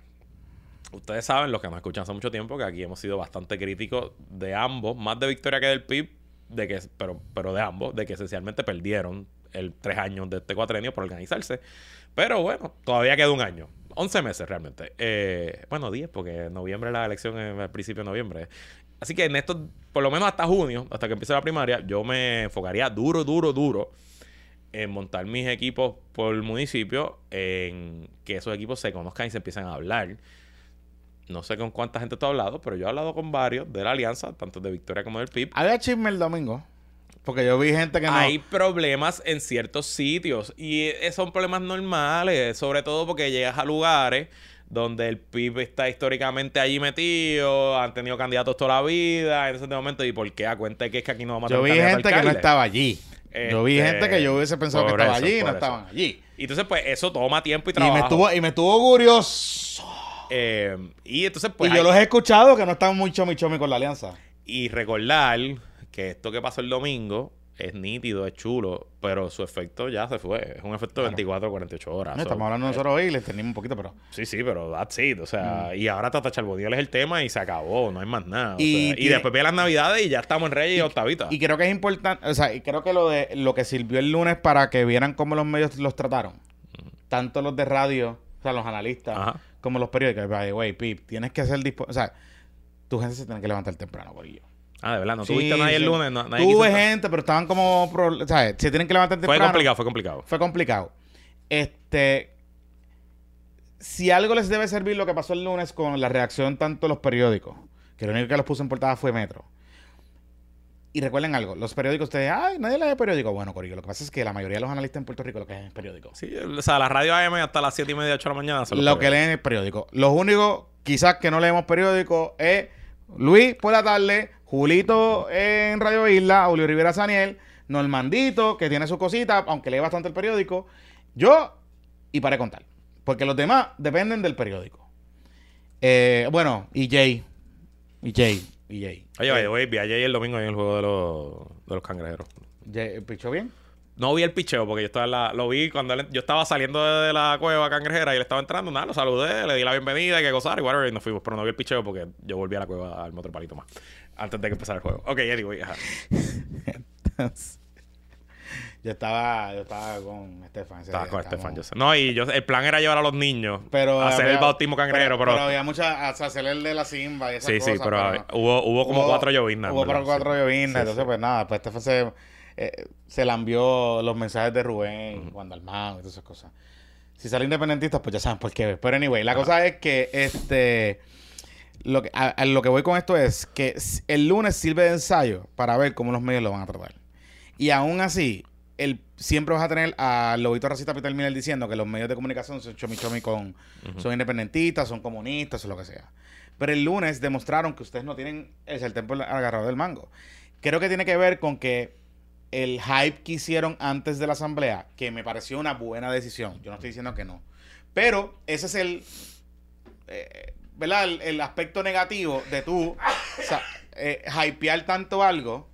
Ustedes saben, los que nos escuchan hace mucho tiempo, que aquí hemos sido bastante críticos de ambos, más de Victoria que del PIB, de que, pero, pero de ambos, de que esencialmente perdieron el tres años de este cuatrenio por organizarse. Pero bueno, todavía queda un año. 11 meses realmente. Eh, bueno, 10, porque en noviembre la elección es al principio de noviembre. Así que en esto, por lo menos hasta junio, hasta que empiece la primaria, yo me enfocaría duro, duro, duro en montar mis equipos por el municipio, en que esos equipos se conozcan y se empiezan a hablar. No sé con cuánta gente tú has hablado, pero yo he hablado con varios de la alianza, tanto de Victoria como del PIB. Había chisme el domingo. Porque yo vi gente que no. Hay problemas en ciertos sitios y eh, son problemas normales, sobre todo porque llegas a lugares donde el PIB está históricamente allí metido, han tenido candidatos toda la vida, en ese momento, ¿y por qué? A cuenta de que es que aquí no vamos a yo vi gente que no estaba allí. yo vi Este, gente que yo hubiese pensado que estaba eso, allí y no eso. estaban allí. Y entonces, pues, eso toma tiempo y Y trabajo. me, estuvo, y me estuvo curioso. Eh, y entonces, pues, y yo hay- los he escuchado que no están muy chomi chomi con la alianza. Y recordar que esto que pasó el domingo es nítido, es chulo, pero su efecto ya se fue. Es un efecto de 24 o 48 horas. No, So, estamos hablando eh, nosotros hoy y le entendimos un poquito, pero. Sí, sí, pero that's it. O Mm. sea, y ahora Tata Charboniel es el tema y se acabó, no hay más nada. o Y sea, y tiene- después viene las navidades y ya estamos en Reyes y, Octavita. Y creo que es importante, o sea, y creo que lo de lo que sirvió el lunes para que vieran cómo los medios los trataron, tanto los de radio, o sea, los analistas, Ajá. Como los periódicos. By the way, Pip, tienes que ser dispuesto, o sea, tu gente se tiene que levantar temprano, por ello. Ah, de verdad, no Sí, tuviste nadie el lunes. No, nadie Tuve gente, pero estaban como... pro- ¿Sabes? Se tienen que levantar Fue temprano. complicado, fue complicado. Fue complicado. Este... Si algo les debe servir lo que pasó el lunes con la reacción tanto de los periódicos, que lo único que los puso en portada fue Metro. Y recuerden algo, los periódicos, ustedes, ay, nadie lee periódico. Bueno, Corillo, lo que pasa es que la mayoría de los analistas en Puerto Rico lo que leen es periódico. Sí, o sea, la radio AM hasta las 7 y media, 8 de la mañana. Lo que leen. es periódico. Los únicos, quizás que no leemos periódico, es Luis por la tarde, Julito en Radio Isla, Julio Rivera Saniel, Normandito, que tiene su cosita, aunque lee bastante el periódico, yo y para contar. Porque los demás dependen del periódico. Eh, bueno, y Jay. Y Jay. Jay. Oye, Eh, oye, vi ayer el domingo en el juego de los, de los cangrejeros. Jay, ¿Pichó bien? No vi el picheo porque yo estaba en la- lo vi cuando él- yo estaba saliendo de la cueva cangrejera y él estaba entrando. Nada, lo saludé, le di la bienvenida y que gozar y whatever, y nos fuimos. Pero no vi el picheo porque yo volví a la cueva al otro palito más. Antes de que empezara el juego. Ok, anyway, ajá. yo estaba, yo estaba con Estefan. Estaba con Estefan, yo sé. No, y yo, el plan era llevar a los niños Pero a hacer había- el bautismo cangrejero, pero. pero había mucha o hacer el de la Simba y esas sí, sí, cosas, pero, hubo, hubo como Hubo- cuatro llovinas. Hubo cuatro Sí. llovinas, Sí, entonces sí. pues nada, pues Estefan se, eh, se le envió los mensajes de Rubén, Juan Dalmau y todas esas cosas. Si salen independentistas, pues ya saben por qué. Pero anyway, la cosa es que este lo que, a, a lo que voy con esto es que el lunes sirve de ensayo para ver cómo los medios lo van a tratar. Y aún así, el, siempre vas a tener a Lobito Racista Peter Miller diciendo que los medios de comunicación son chomi chomi con son independentistas, son comunistas o lo que sea. Pero el lunes demostraron que ustedes no tienen el sartén por agarrado del mango. Creo que tiene que ver con que el hype que hicieron antes de la asamblea, que me pareció una buena decisión. Yo no estoy diciendo que no. Pero ese es el, eh, ¿verdad? El, el aspecto negativo de tú o sea, eh, hypear tanto algo,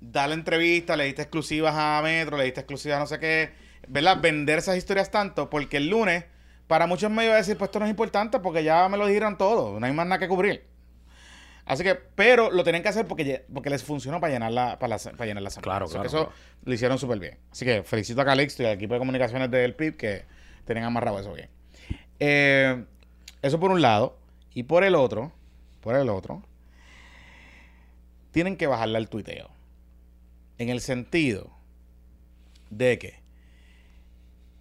darle entrevistas, le diste exclusivas a Metro, le diste exclusivas a no sé qué, ¿verdad? Vender esas historias tanto, porque el lunes, para muchos medios decir, pues esto no es importante porque ya me lo dijeron todo, no hay más nada que cubrir. Así que, pero lo tienen que hacer porque, porque les funcionó para llenar la, para, la- para llenar la asamblea. Claro, Eso- claro, Eso claro. lo hicieron súper bien. Así que felicito a Calixto y al equipo de comunicaciones del PIB que tienen amarrado eso bien. Eh, eso por un lado. Y por el otro, por el otro, tienen que bajarle al tuiteo. En el sentido de que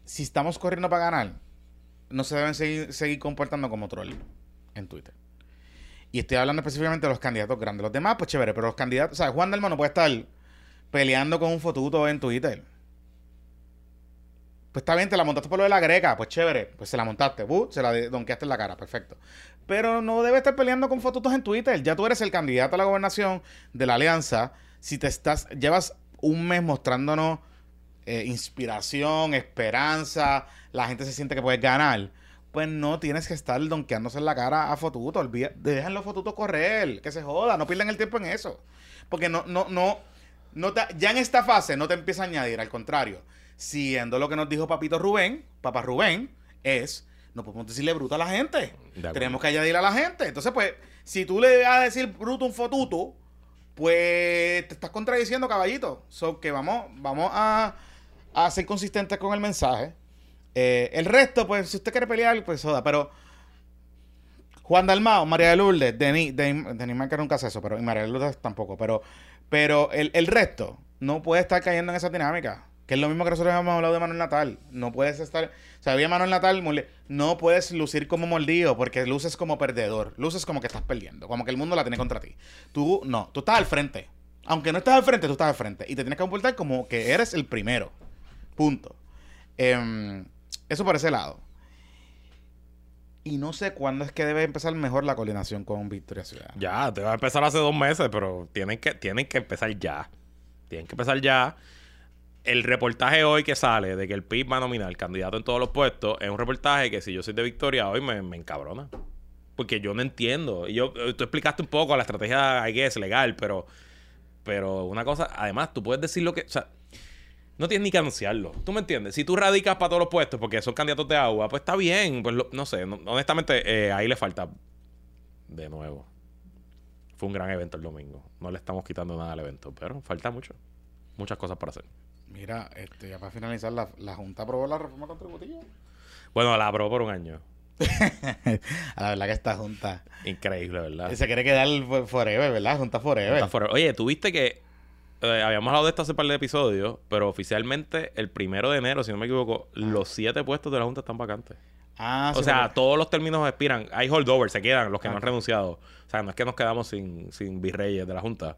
si estamos corriendo para ganar, no se deben seguir, seguir comportando como troll en Twitter. Y estoy hablando específicamente de los candidatos grandes. Los demás, pues chévere, pero los candidatos, o sea, Juan Dalmau no puede estar peleando con un fotuto en Twitter. Pues está bien, te la montaste por lo de la greca, pues chévere, pues se la montaste, uh, se la donkeaste en la cara, perfecto. Pero no debe estar peleando con fotutos en Twitter. Ya tú eres el candidato a la gobernación de la alianza. Si te estás, llevas un mes mostrándonos eh, inspiración, esperanza, la gente se siente que puedes ganar, pues no tienes que estar donkeándose en la cara a fotutos. Olvida, dejan los fotutos correr, que se joda, no pierdan el tiempo en eso. Porque no, no, no, no te- ya en esta fase no te empieza a añadir, al contrario. Siguiendo lo que nos dijo Papito Rubén, Papá Rubén, es, no podemos decirle bruto a la gente. Tenemos que añadir a la gente. Entonces, pues, si tú le vas a decir bruto un fotuto, pues te estás contradiciendo, caballito. So que vamos, vamos a, ser consistentes con el mensaje. Eh, el resto, pues, si usted quiere pelear, pues soda. Pero Juan Dalmao, María de Lourdes, Denis, Denis, Denis nunca hace eso, pero y María de Lourdes tampoco. Pero, pero el, el resto no puede estar cayendo en esa dinámica. Que es lo mismo que nosotros hemos hablado de Manuel Natal. No puedes estar. O sea, había Manuel Natal, no puedes lucir como mordido porque luces como perdedor. Luces como que estás perdiendo. Como que el mundo la tiene contra ti. Tú no, tú estás al frente. Aunque no estás al frente, tú estás al frente. Y te tienes que comportar como que eres el primero. Punto. Em, eso por ese lado. Y no sé cuándo es que debe empezar mejor la coordinación con Victoria Ciudad. Ya, te va a empezar hace dos meses, pero tienen que, tienen que empezar ya. Tienen que empezar ya. El reportaje hoy que sale de que el PIB va a nominar candidato en todos los puestos es un reportaje que si yo soy de Victoria hoy me, encabrona. Porque yo no entiendo. Y yo, eh, tú explicaste un poco la estrategia, I guess, legal, pero, pero una cosa, además, tú puedes decir lo que. O sea, no tienes ni que anunciarlo. ¿Tú me entiendes? Si tú radicas para todos los puestos porque son candidatos de agua, pues está bien. Pues lo- no sé, honestamente, eh, ahí le falta. De nuevo. Fue un gran evento el domingo. No le estamos quitando nada al evento, pero falta mucho. Muchas cosas para hacer. Mira, este, ya para finalizar, la, la Junta aprobó la reforma contributiva. Bueno, la aprobó por un año. a la verdad que esta junta Increíble, ¿verdad? se quiere quedar for- forever, ¿verdad? Junta forever. Está fuera. Oye, tuviste que. eh, habíamos hablado de esto hace un par de episodios, pero oficialmente el primero de enero, si no me equivoco, los siete puestos de la Junta están vacantes. Ah, sí, o sea, todos los términos expiran. Hay holdovers, se quedan los que no Ah. han renunciado. O sea, no es que nos quedamos sin, sin virreyes de la Junta.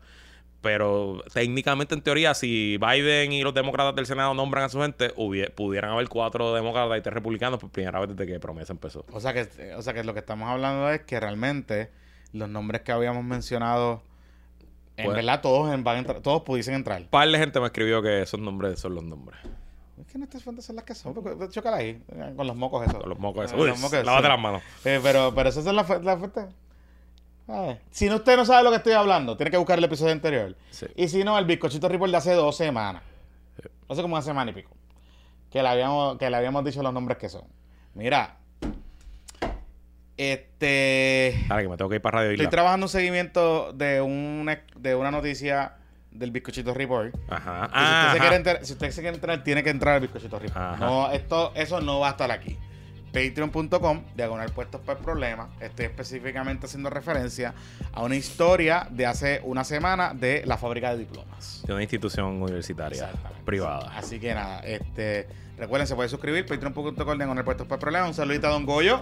Pero técnicamente, en teoría, si Biden y los demócratas del Senado nombran a su gente, pudieran haber cuatro demócratas y tres republicanos por primera vez desde que promesa empezó. o sea que, o sea que lo que estamos hablando es que realmente los nombres que habíamos mencionado, en Pues- verdad todos en- van a entrar- todos pudiesen entrar. Un par de gente me escribió que esos nombres son los nombres. Es que nuestras fuentes son las que son. porque- Chócala ahí, eh, con los mocos esos. Con los mocos esos. Con Uy, los mocos, lávate sí. las manos. Eh, pero, pero esas son las las fuentes. Ay, Si no, usted no sabe lo que estoy hablando, tiene que buscar el episodio anterior. Sí. Y si no, el bizcochito report de hace dos semanas. Hace como una semana y pico. Que le habíamos, que le habíamos dicho los nombres que son. Mira. Este. Ahora que me tengo que ir para Radio Estoy trabajando un seguimiento de una, de una noticia del bizcochito report. Ajá. Si, usted se quiere enterar, si usted se quiere entrar, tiene que entrar al bizcochito report. Ajá. No, esto, eso no va a estar aquí. Patreon.com, diagonal puestos por problemas. Estoy específicamente haciendo referencia a una historia de hace una semana de la fábrica de diplomas. De una institución universitaria privada. Así que nada, este, recuerden, se puede suscribir, patreon.com, diagonal puestos por problemas. Un saludito a Don Goyo,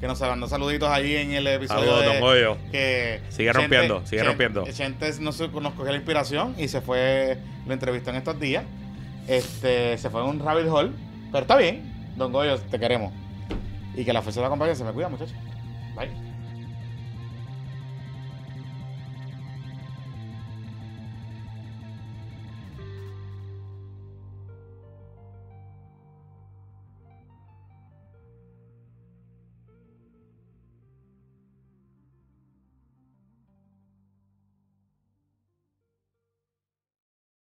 que nos mandó saluditos ahí en el episodio Saludos, Don Goyo. que Sigue rompiendo, sigue rompiendo. Chente nos, nos cogió la inspiración y se fue, lo entrevistó en estos días. Este, se fue en un rabbit hole, pero está bien. Don Goyo, te queremos. Y que la fuerza de la compañía se me cuida, muchachos. Bye.